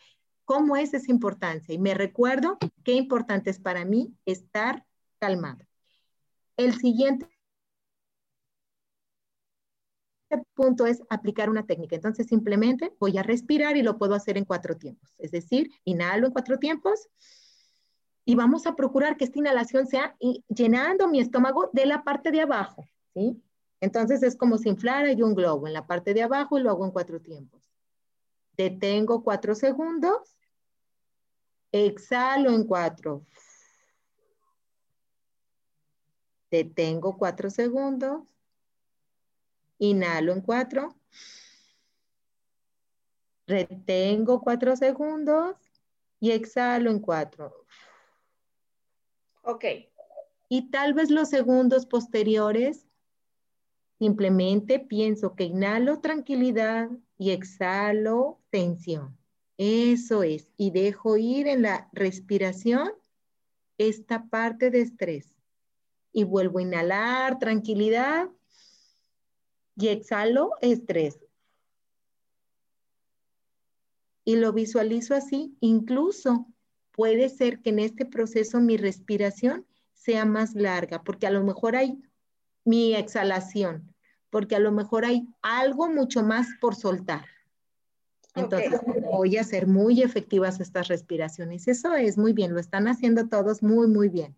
B: ¿Cómo es esa importancia? Y me recuerdo qué importante es para mí estar calmada. El siguiente punto es aplicar una técnica. Entonces, simplemente voy a respirar y lo puedo hacer en cuatro tiempos. Es decir, inhalo en cuatro tiempos y vamos a procurar que esta inhalación sea llenando mi estómago de la parte de abajo, ¿sí? Entonces es como si inflara yo un globo en la parte de abajo y lo hago en cuatro tiempos. Detengo cuatro segundos, exhalo en cuatro. Detengo cuatro segundos, Inhalo en cuatro. Retengo cuatro segundos y exhalo en cuatro.
A: Ok.
B: Y tal vez los segundos posteriores, simplemente pienso que inhalo tranquilidad y exhalo tensión. Eso es. Y dejo ir en la respiración esta parte de estrés. Y vuelvo a inhalar tranquilidad y exhalo estrés. Y lo visualizo así, incluso puede ser que en este proceso mi respiración sea más larga, porque a lo mejor hay mi exhalación, porque a lo mejor hay algo mucho más por soltar. Entonces voy a hacer muy efectivas estas respiraciones. Eso es muy bien, lo están haciendo todos muy, muy bien.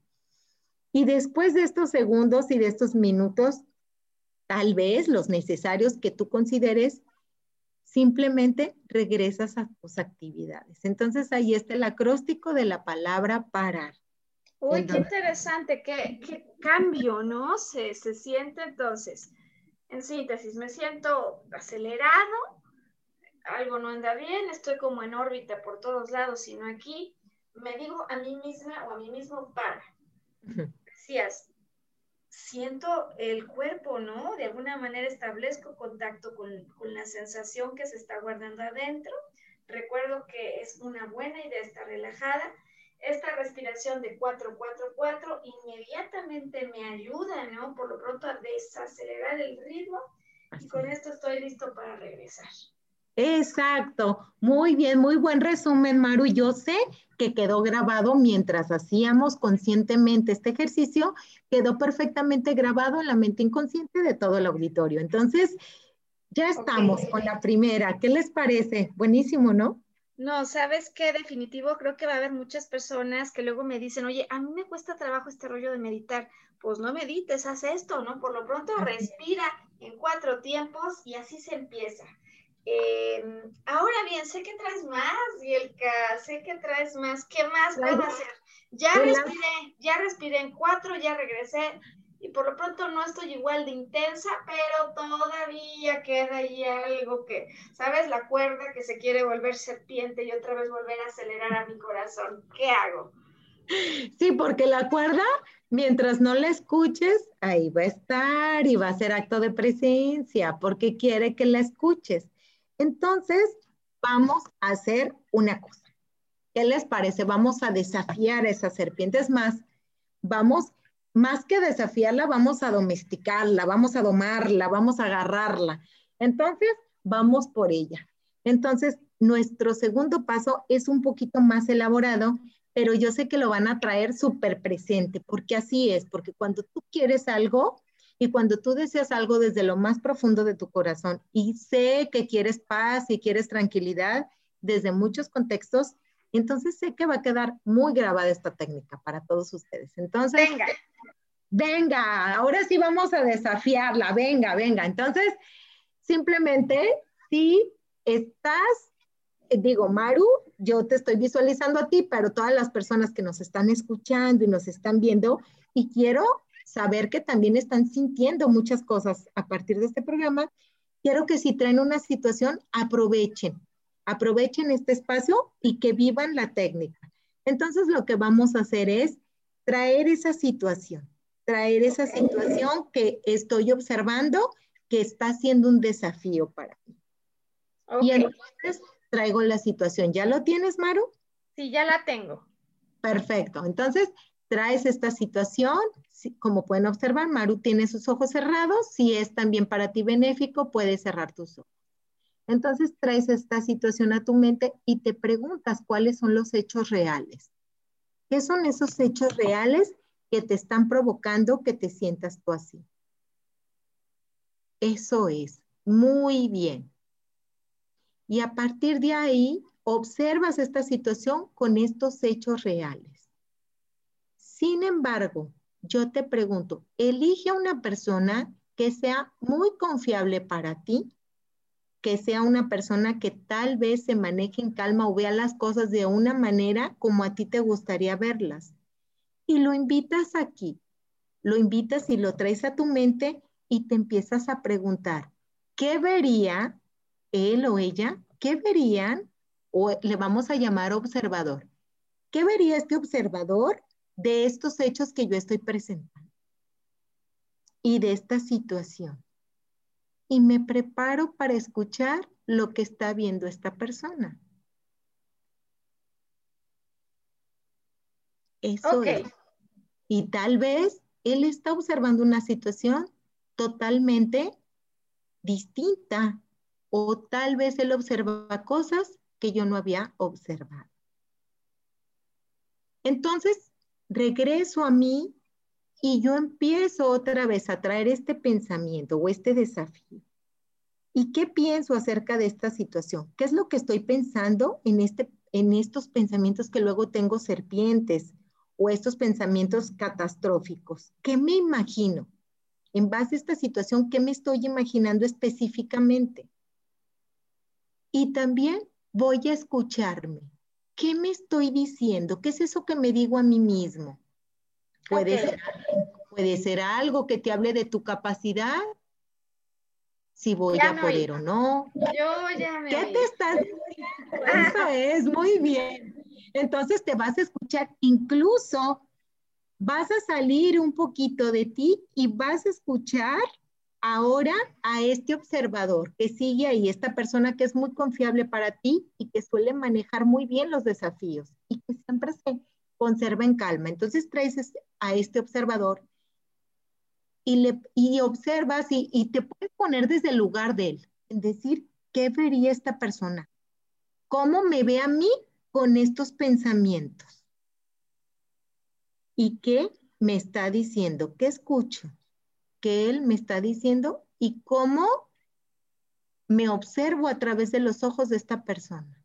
B: Y después de estos segundos y de estos minutos, tal vez los necesarios que tú consideres, simplemente regresas a tus actividades. Entonces ahí está el acróstico de la palabra parar.
A: Uy, qué interesante, qué, cambio, ¿no? Se, se siente entonces. En síntesis, me siento acelerado, algo no anda bien, estoy como en órbita por todos lados, sino aquí me digo a mí misma o a mí mismo para. Decías, siento el cuerpo, ¿no? De alguna manera establezco contacto con, la sensación que se está guardando adentro. Recuerdo que es una buena idea estar relajada. Esta respiración de 4-4-4 inmediatamente me ayuda, ¿no? Por lo pronto a desacelerar el ritmo y con esto estoy listo para regresar.
B: Exacto, muy bien, muy buen resumen, Maru. Yo sé que quedó grabado mientras hacíamos conscientemente este ejercicio, quedó perfectamente grabado en la mente inconsciente de todo el auditorio. Entonces, ya estamos con la primera. ¿Qué les parece? Buenísimo, ¿no?
A: No, sabes qué, definitivo, creo que va a haber muchas personas que luego me dicen, oye, a mí me cuesta trabajo este rollo de meditar. Pues no medites, haz esto, ¿no? Por lo pronto respira en cuatro tiempos y así se empieza. Eh, ahora bien, sé que traes más, Yelka, sé que traes más. ¿Qué más puedo hacer? Ya respiré, ya respiré en cuatro, ya regresé y por lo pronto no estoy igual de intensa, pero todavía queda ahí algo que, ¿sabes? La cuerda que se quiere volver serpiente y otra vez volver a acelerar a mi corazón. ¿Qué hago?
B: Sí, porque la cuerda, mientras no la escuches, ahí va a estar y va a ser acto de presencia, porque quiere que la escuches. Entonces, vamos a hacer una cosa. ¿Qué les parece? Vamos a desafiar a esas serpientes más. Vamos, más que desafiarla, vamos a domesticarla, vamos a domarla, vamos a agarrarla. Entonces, vamos por ella. Entonces, nuestro segundo paso es un poquito más elaborado, pero yo sé que lo van a traer súper presente, porque así es, porque cuando tú quieres algo, y cuando tú deseas algo desde lo más profundo de tu corazón y sé que quieres paz y quieres tranquilidad desde muchos contextos, entonces sé que va a quedar muy grabada esta técnica para todos ustedes. Entonces, Venga, ahora sí vamos a desafiarla. Venga, venga. Entonces, simplemente, si estás, digo, Maru, yo te estoy visualizando a ti, pero todas las personas que nos están escuchando y nos están viendo, y quiero saber que también están sintiendo muchas cosas a partir de este programa, quiero que si traen una situación, aprovechen, aprovechen este espacio y que vivan la técnica. Entonces lo que vamos a hacer es traer esa situación, traer esa situación que estoy observando que está siendo un desafío para mí. Y entonces traigo la situación. ¿Ya lo tienes, Maru?
A: Sí, ya la tengo.
B: Perfecto. Entonces, traes esta situación. Como pueden observar, Maru tiene sus ojos cerrados. Si es también para ti benéfico, puedes cerrar tus ojos. Entonces, traes esta situación a tu mente y te preguntas cuáles son los hechos reales. ¿Qué son esos hechos reales que te están provocando que te sientas tú así? Eso es. Muy bien. Y a partir de ahí, observas esta situación con estos hechos reales. Sin embargo, yo te pregunto, elige a una persona que sea muy confiable para ti, que sea una persona que tal vez se maneje en calma o vea las cosas de una manera como a ti te gustaría verlas. Y lo invitas aquí, lo invitas y lo traes a tu mente y te empiezas a preguntar, ¿qué vería él o ella, ¿qué verían? O le vamos a llamar observador. ¿Qué vería este observador de estos hechos que yo estoy presentando? Y de esta situación. Y me preparo para escuchar lo que está viendo esta persona. Eso es. Y tal vez él está observando una situación totalmente distinta o tal vez él observa cosas que yo no había observado. Entonces, regreso a mí y yo empiezo otra vez a traer este pensamiento o este desafío. ¿Y qué pienso acerca de esta situación? ¿Qué es lo que estoy pensando en, este, en estos pensamientos que luego tengo serpientes o estos pensamientos catastróficos? ¿Qué me imagino? En base a esta situación, ¿qué me estoy imaginando específicamente? Y también voy a escucharme. ¿Qué me estoy diciendo? ¿Qué es eso que me digo a mí mismo? Puede, ser, puede ser algo que te hable de tu capacidad, si voy a poder o no.
A: Yo ya me
B: ¿Qué te estás Eso es, muy bien. Entonces te vas a escuchar, incluso vas a salir un poquito de ti y vas a escuchar ahora a este observador que sigue ahí, esta persona que es muy confiable para ti y que suele manejar muy bien los desafíos y que siempre se conserva en calma. Entonces traes a este observador y, le, y observas y, y te puedes poner desde el lugar de él, decir, ¿qué vería esta persona? ¿Cómo me ve a mí con estos pensamientos? ¿Y qué me está diciendo? ¿Qué escucho? Que él me está diciendo y cómo me observo a través de los ojos de esta persona.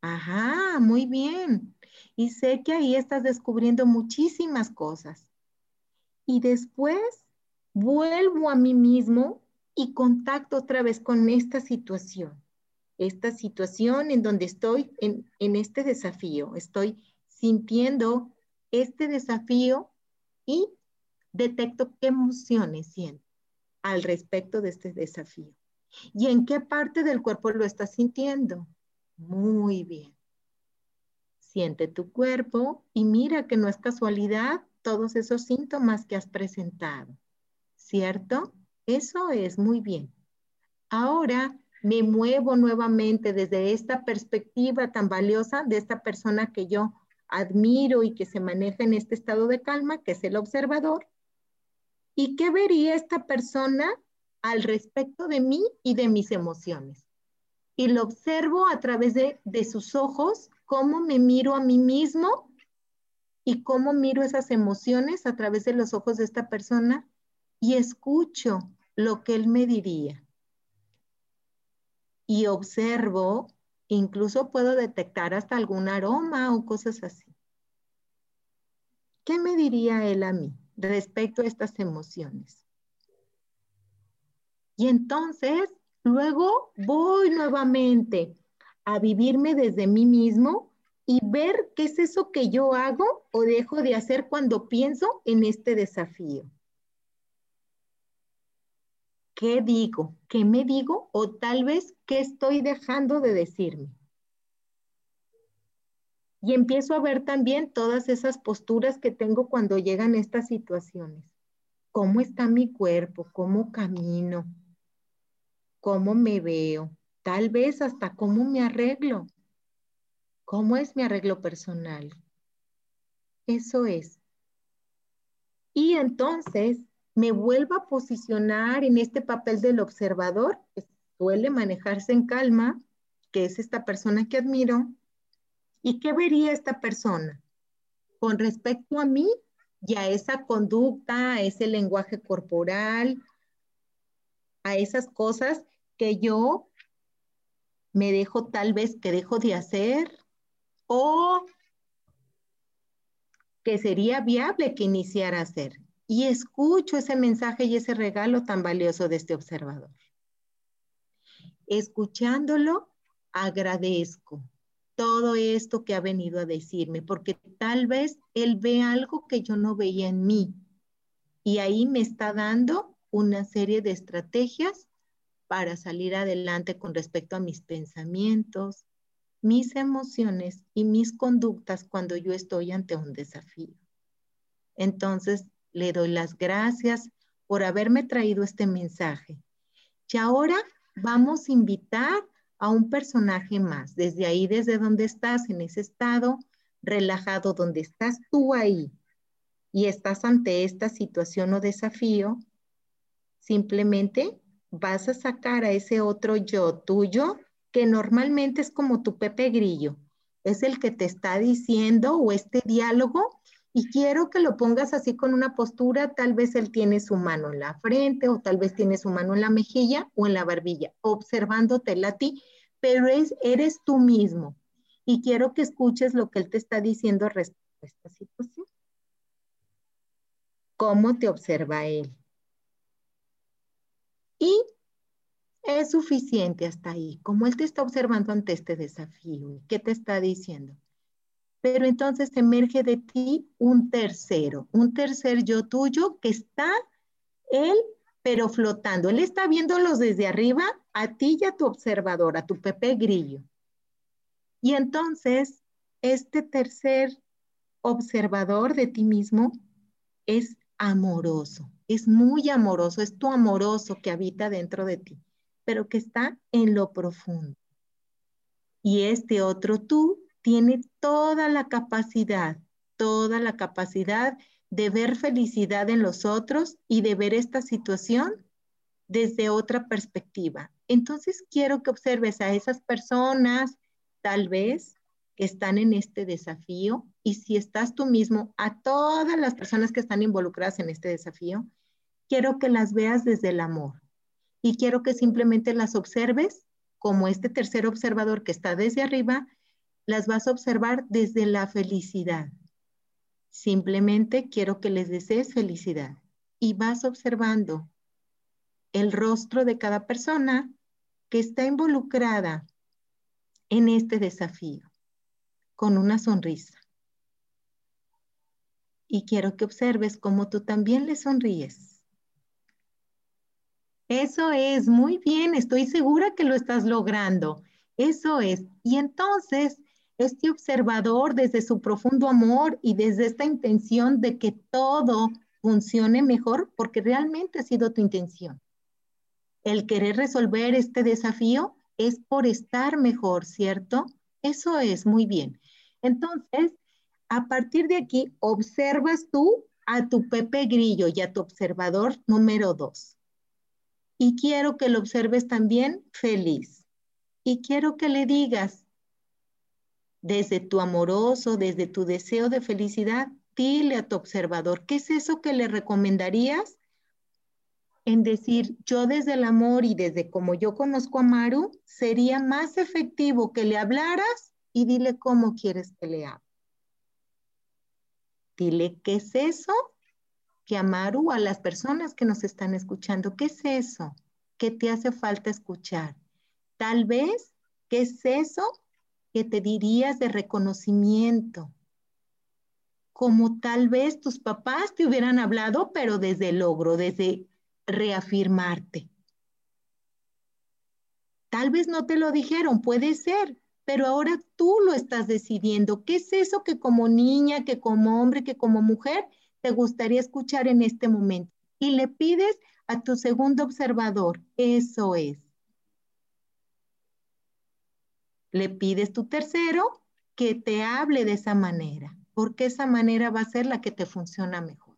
B: Ajá, muy bien. Y sé que ahí estás descubriendo muchísimas cosas. Y después vuelvo a mí mismo y contacto otra vez con esta situación. Esta situación en donde estoy en, en este desafío. Estoy sintiendo este desafío y detecto qué emociones siento al respecto de este desafío. ¿Y en qué parte del cuerpo lo estás sintiendo? Muy bien. Siente tu cuerpo y mira que no es casualidad todos esos síntomas que has presentado, ¿cierto? Eso es muy bien. Ahora me muevo nuevamente desde esta perspectiva tan valiosa de esta persona que yo admiro y que se maneja en este estado de calma, que es el observador, ¿Y qué vería esta persona al respecto de mí y de mis emociones? Y lo observo a través de, sus ojos, cómo me miro a mí mismo y cómo miro esas emociones a través de los ojos de esta persona y escucho lo que él me diría. Y observo, incluso puedo detectar hasta algún aroma o cosas así. ¿Qué me diría él a mí respecto a estas emociones? Y entonces, luego voy nuevamente a vivirme desde mí mismo y ver qué es eso que yo hago o dejo de hacer cuando pienso en este desafío. ¿Qué digo? ¿Qué me digo? O tal vez, ¿qué estoy dejando de decirme? Y empiezo a ver también todas esas posturas que tengo cuando llegan estas situaciones. ¿Cómo está mi cuerpo? ¿Cómo camino? ¿Cómo me veo? Tal vez hasta cómo me arreglo. ¿Cómo es mi arreglo personal? Eso es. Y entonces me vuelvo a posicionar en este papel del observador, que suele manejarse en calma, que es esta persona que admiro. ¿Y qué vería esta persona? Con respecto a mí y a esa conducta, a ese lenguaje corporal, a esas cosas que yo me dejo tal vez que dejo de hacer o que sería viable que iniciara a hacer. Y escucho ese mensaje y ese regalo tan valioso de este observador. Escuchándolo, agradezco todo esto que ha venido a decirme, porque tal vez él ve algo que yo no veía en mí. Y ahí me está dando una serie de estrategias para salir adelante con respecto a mis pensamientos, mis emociones y mis conductas cuando yo estoy ante un desafío. Entonces, le doy las gracias por haberme traído este mensaje. Y ahora vamos a invitar a un personaje más, desde ahí, desde donde estás, en ese estado relajado, donde estás tú ahí y estás ante esta situación o desafío, simplemente vas a sacar a ese otro yo tuyo que normalmente es como tu Pepe Grillo, es el que te está diciendo o este diálogo y quiero que lo pongas así con una postura, tal vez él tiene su mano en la frente o tal vez tiene su mano en la mejilla o en la barbilla, observándote a ti, pero es, eres tú mismo y quiero que escuches lo que él te está diciendo respecto a esta situación. ¿Cómo te observa él? Y es suficiente hasta ahí, como él te está observando ante este desafío. ¿Qué te está diciendo? Pero entonces emerge de ti un tercero, un tercer yo tuyo que está él, pero flotando. Él está viéndolos desde arriba a ti y a tu observador, a tu Pepe Grillo. Y entonces, este tercer observador de ti mismo es amoroso es muy amoroso, es tu amoroso que habita dentro de ti, pero que está en lo profundo. Y este otro tú tiene toda la capacidad, toda la capacidad de ver felicidad en los otros y de ver esta situación desde otra perspectiva. Entonces quiero que observes a esas personas, tal vez, que están en este desafío y si estás tú mismo, a todas las personas que están involucradas en este desafío, quiero que las veas desde el amor y quiero que simplemente las observes como este tercer observador que está desde arriba, las vas a observar desde la felicidad. Simplemente quiero que les desees felicidad y vas observando el rostro de cada persona que está involucrada en este desafío con una sonrisa. Y quiero que observes cómo tú también le sonríes eso es, muy bien, estoy segura que lo estás logrando. Eso es. Y entonces, este observador desde su profundo amor y desde esta intención de que todo funcione mejor, porque realmente ha sido tu intención. El querer resolver este desafío es por estar mejor, ¿cierto? Eso es, muy bien. Entonces, a partir de aquí, observas tú a tu Pepe Grillo y a tu observador número dos. Y quiero que lo observes también feliz. Y quiero que le digas, desde tu amoroso, desde tu deseo de felicidad, dile a tu observador, ¿qué es eso que le recomendarías? En decir, yo desde el amor y desde como yo conozco a Maru, sería más efectivo que le hablaras y dile cómo quieres que le hable. Dile, ¿qué es eso? Que Amaru, a las personas que nos están escuchando, ¿qué es eso? ¿Qué te hace falta escuchar? Tal vez, ¿qué es eso que te dirías de reconocimiento? Como tal vez tus papás te hubieran hablado, pero desde el logro, desde reafirmarte. Tal vez no te lo dijeron, puede ser, pero ahora tú lo estás decidiendo. ¿Qué es eso que como niña, que como hombre, que como mujer te gustaría escuchar en este momento? Y le pides a tu segundo observador, eso es. Le pides tu tercero que te hable de esa manera, porque esa manera va a ser la que te funciona mejor.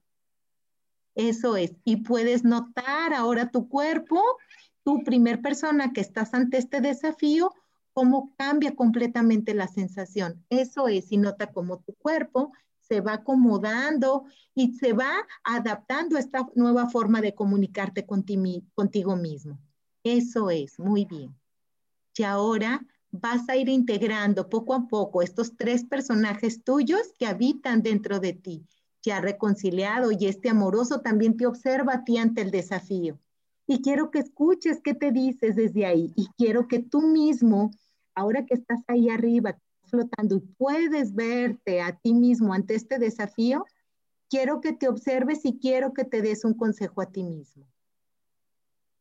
B: Eso es. Y puedes notar ahora tu cuerpo, tu primer persona que estás ante este desafío, cómo cambia completamente la sensación. Eso es, y nota cómo tu cuerpo se va acomodando y se va adaptando a esta nueva forma de comunicarte contigo mismo. Eso es, muy bien. Y ahora vas a ir integrando poco a poco estos tres personajes tuyos que habitan dentro de ti. Ya reconciliado y este amoroso también te observa a ti ante el desafío. Y quiero que escuches qué te dices desde ahí. Y quiero que tú mismo, ahora que estás ahí arriba, flotando y puedes verte a ti mismo ante este desafío, quiero que te observes y quiero que te des un consejo a ti mismo.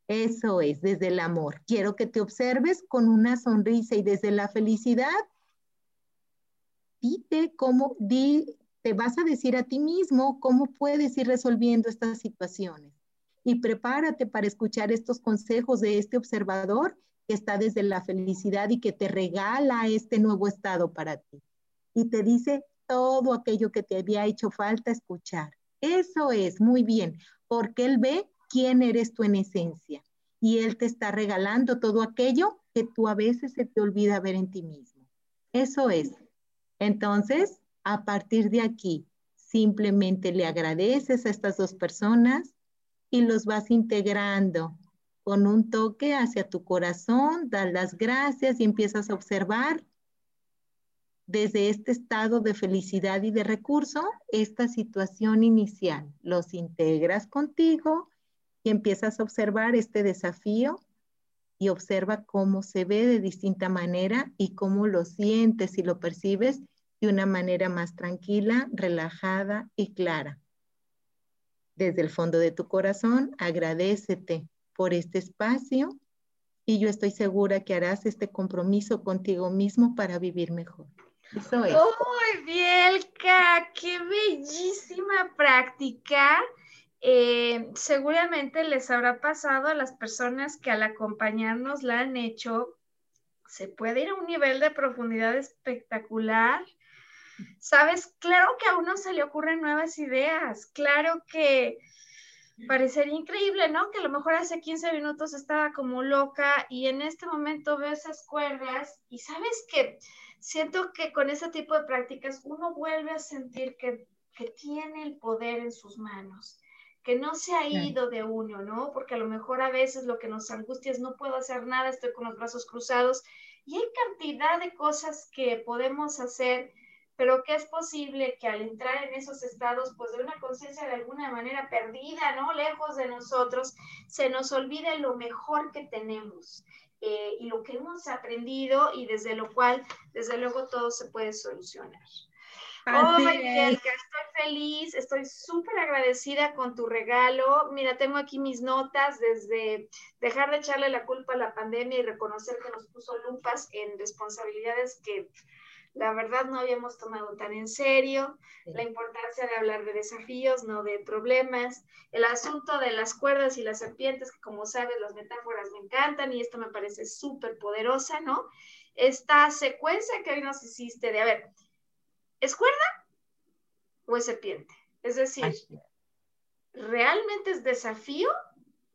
B: Eso es, desde el amor. Quiero que te observes con una sonrisa y desde la felicidad, dite cómo, te vas a decir a ti mismo cómo puedes ir resolviendo estas situaciones y prepárate para escuchar estos consejos de este observador que está desde la felicidad y que te regala este nuevo estado para ti. Y te dice todo aquello que te había hecho falta escuchar. Eso es, muy bien, porque él ve quién eres tú en esencia y él te está regalando todo aquello que tú a veces se te olvida ver en ti mismo. Eso es. Entonces, a partir de aquí, simplemente le agradeces a estas dos personas, y los vas integrando con un toque hacia tu corazón, das las gracias y empiezas a observar desde este estado de felicidad y de recurso esta situación inicial. Los integras contigo y empiezas a observar este desafío y observa cómo se ve de distinta manera y cómo lo sientes y lo percibes de una manera más tranquila, relajada y clara desde el fondo de tu corazón, agradecete por este espacio y yo estoy segura que harás este compromiso contigo mismo para vivir mejor.
A: Eso es. ¡Uy, Bielka! ¡Qué bellísima práctica! Eh, seguramente les habrá pasado a las personas que al acompañarnos la han hecho, se puede ir a un nivel de profundidad espectacular. Sabes, claro que a uno se le ocurren nuevas ideas, claro que parecería increíble, ¿no? Que a lo mejor hace 15 minutos estaba como loca y en este momento veo esas cuerdas y sabes que siento que con ese tipo de prácticas uno vuelve a sentir que, que tiene el poder en sus manos que no se ha ido de uno, ¿no? Porque a lo mejor a veces lo que nos angustia es no puedo hacer nada, estoy con los brazos cruzados y hay cantidad de cosas que podemos hacer pero que es posible que al entrar en esos estados, pues de una conciencia de alguna manera perdida, ¿no? Lejos de nosotros, se nos olvide lo mejor que tenemos eh, y lo que hemos aprendido y desde lo cual, desde luego, todo se puede solucionar. Así estoy feliz, estoy súper agradecida con tu regalo. Mira, tengo aquí mis notas desde dejar de echarle la culpa a la pandemia y reconocer que nos puso lupas en responsabilidades que la verdad no habíamos tomado tan en serio la importancia de hablar de desafíos, no de problemas, el asunto de las cuerdas y las serpientes, que como sabes las metáforas me encantan y esto me parece súper poderosa, ¿no? Esta secuencia que hoy nos hiciste de, a ver, ¿es cuerda o es serpiente? Es decir, ¿realmente es desafío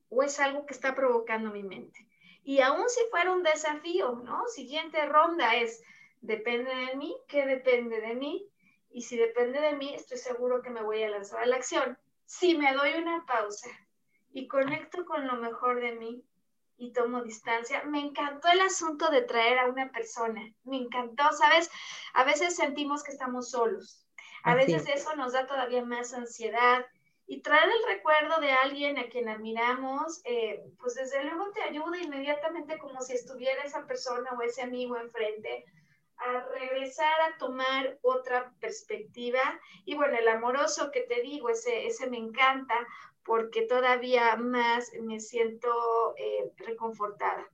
A: o es algo que está provocando mi mente? Y aún si fuera un desafío, ¿no? Siguiente ronda es, depende de mí, ¿qué depende de mí? Y si depende de mí, estoy seguro que me voy a lanzar a la acción. Si me doy una pausa y conecto con lo mejor de mí y tomo distancia, me encantó el asunto de traer a una persona, me encantó, ¿sabes? A veces sentimos que estamos solos. A veces eso nos da todavía más ansiedad y traer el recuerdo de alguien a quien admiramos, eh, pues desde luego te ayuda inmediatamente como si estuviera esa persona o ese amigo enfrente a regresar a tomar otra perspectiva. Y bueno, el amoroso que te digo, ese, ese me encanta porque todavía más me siento eh, reconfortada.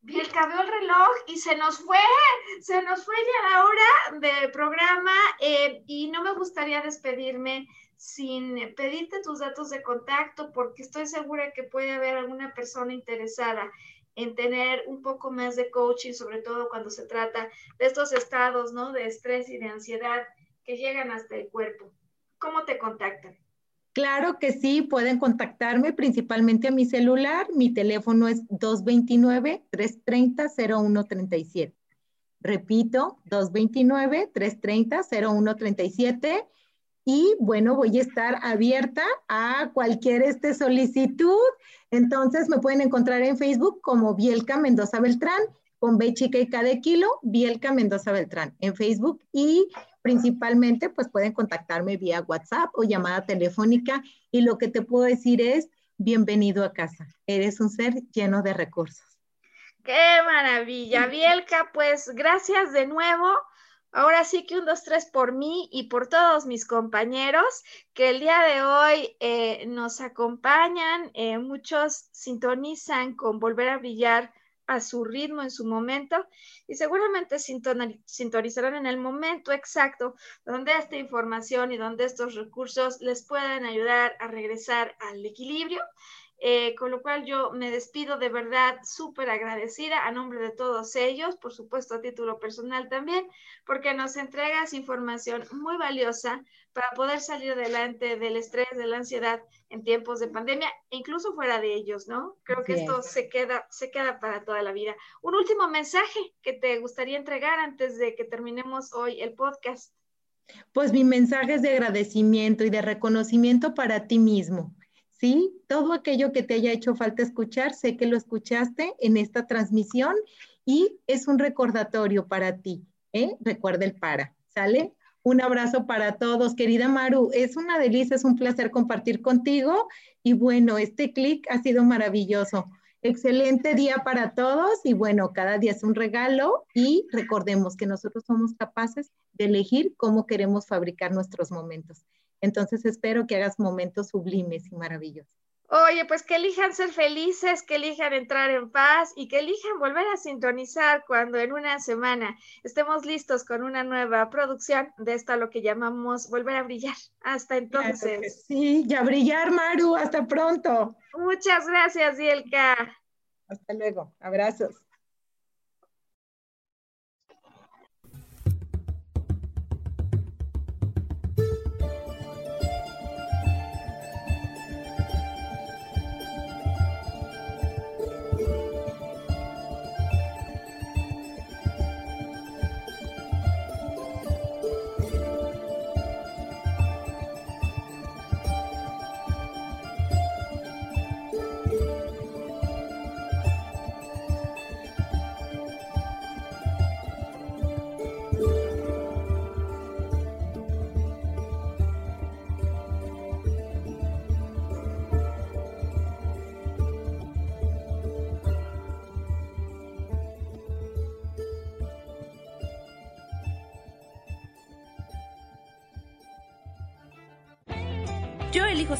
A: Vi el cabello el reloj y se nos fue, se nos fue ya la hora del programa eh, y no me gustaría despedirme sin pedirte tus datos de contacto porque estoy segura que puede haber alguna persona interesada en tener un poco más de coaching, sobre todo cuando se trata de estos estados, ¿no? De estrés y de ansiedad que llegan hasta el cuerpo. ¿Cómo te contactan?
B: Claro que sí, pueden contactarme principalmente a mi celular. Mi teléfono es 229-330-0137. Repito, 229-330-0137 y bueno, voy a estar abierta a cualquier este solicitud. Entonces me pueden encontrar en Facebook como Bielka Mendoza Beltrán, con B chica y K de kilo, Bielka Mendoza Beltrán en Facebook y principalmente pues pueden contactarme vía WhatsApp o llamada telefónica y lo que te puedo decir es bienvenido a casa. Eres un ser lleno de recursos.
A: Qué maravilla, Bielka, pues gracias de nuevo Ahora sí que un, dos, tres por mí y por todos mis compañeros que el día de hoy eh, nos acompañan. Eh, muchos sintonizan con Volver a Brillar a su ritmo en su momento y seguramente sintonizarán en el momento exacto donde esta información y donde estos recursos les puedan ayudar a regresar al equilibrio eh, con lo cual yo me despido de verdad súper agradecida a nombre de todos ellos, por supuesto a título personal también, porque nos entregas información muy valiosa para poder salir adelante del estrés, de la ansiedad en tiempos de pandemia e incluso fuera de ellos, ¿no? Creo que esto se queda, se queda para toda la vida. Un último mensaje que te gustaría entregar antes de que terminemos hoy el podcast.
B: Pues mi mensaje es de agradecimiento y de reconocimiento para ti mismo ¿sí? Todo aquello que te haya hecho falta escuchar, sé que lo escuchaste en esta transmisión y es un recordatorio para ti, ¿eh? Recuerda el para, ¿sale? Un abrazo para todos, querida Maru. Es una delicia, es un placer compartir contigo y bueno, este clic ha sido maravilloso. Excelente día para todos y bueno, cada día es un regalo y recordemos que nosotros somos capaces de elegir cómo queremos fabricar nuestros momentos. Entonces espero que hagas momentos sublimes y maravillosos.
A: Oye, pues que elijan ser felices, que elijan entrar en paz y que elijan volver a sintonizar cuando en una semana estemos listos con una nueva producción de esto lo que llamamos volver a brillar. Hasta entonces.
B: sí, ya brillar, Maru. Hasta pronto.
A: Muchas gracias, Dielka.
B: Hasta luego. Abrazos.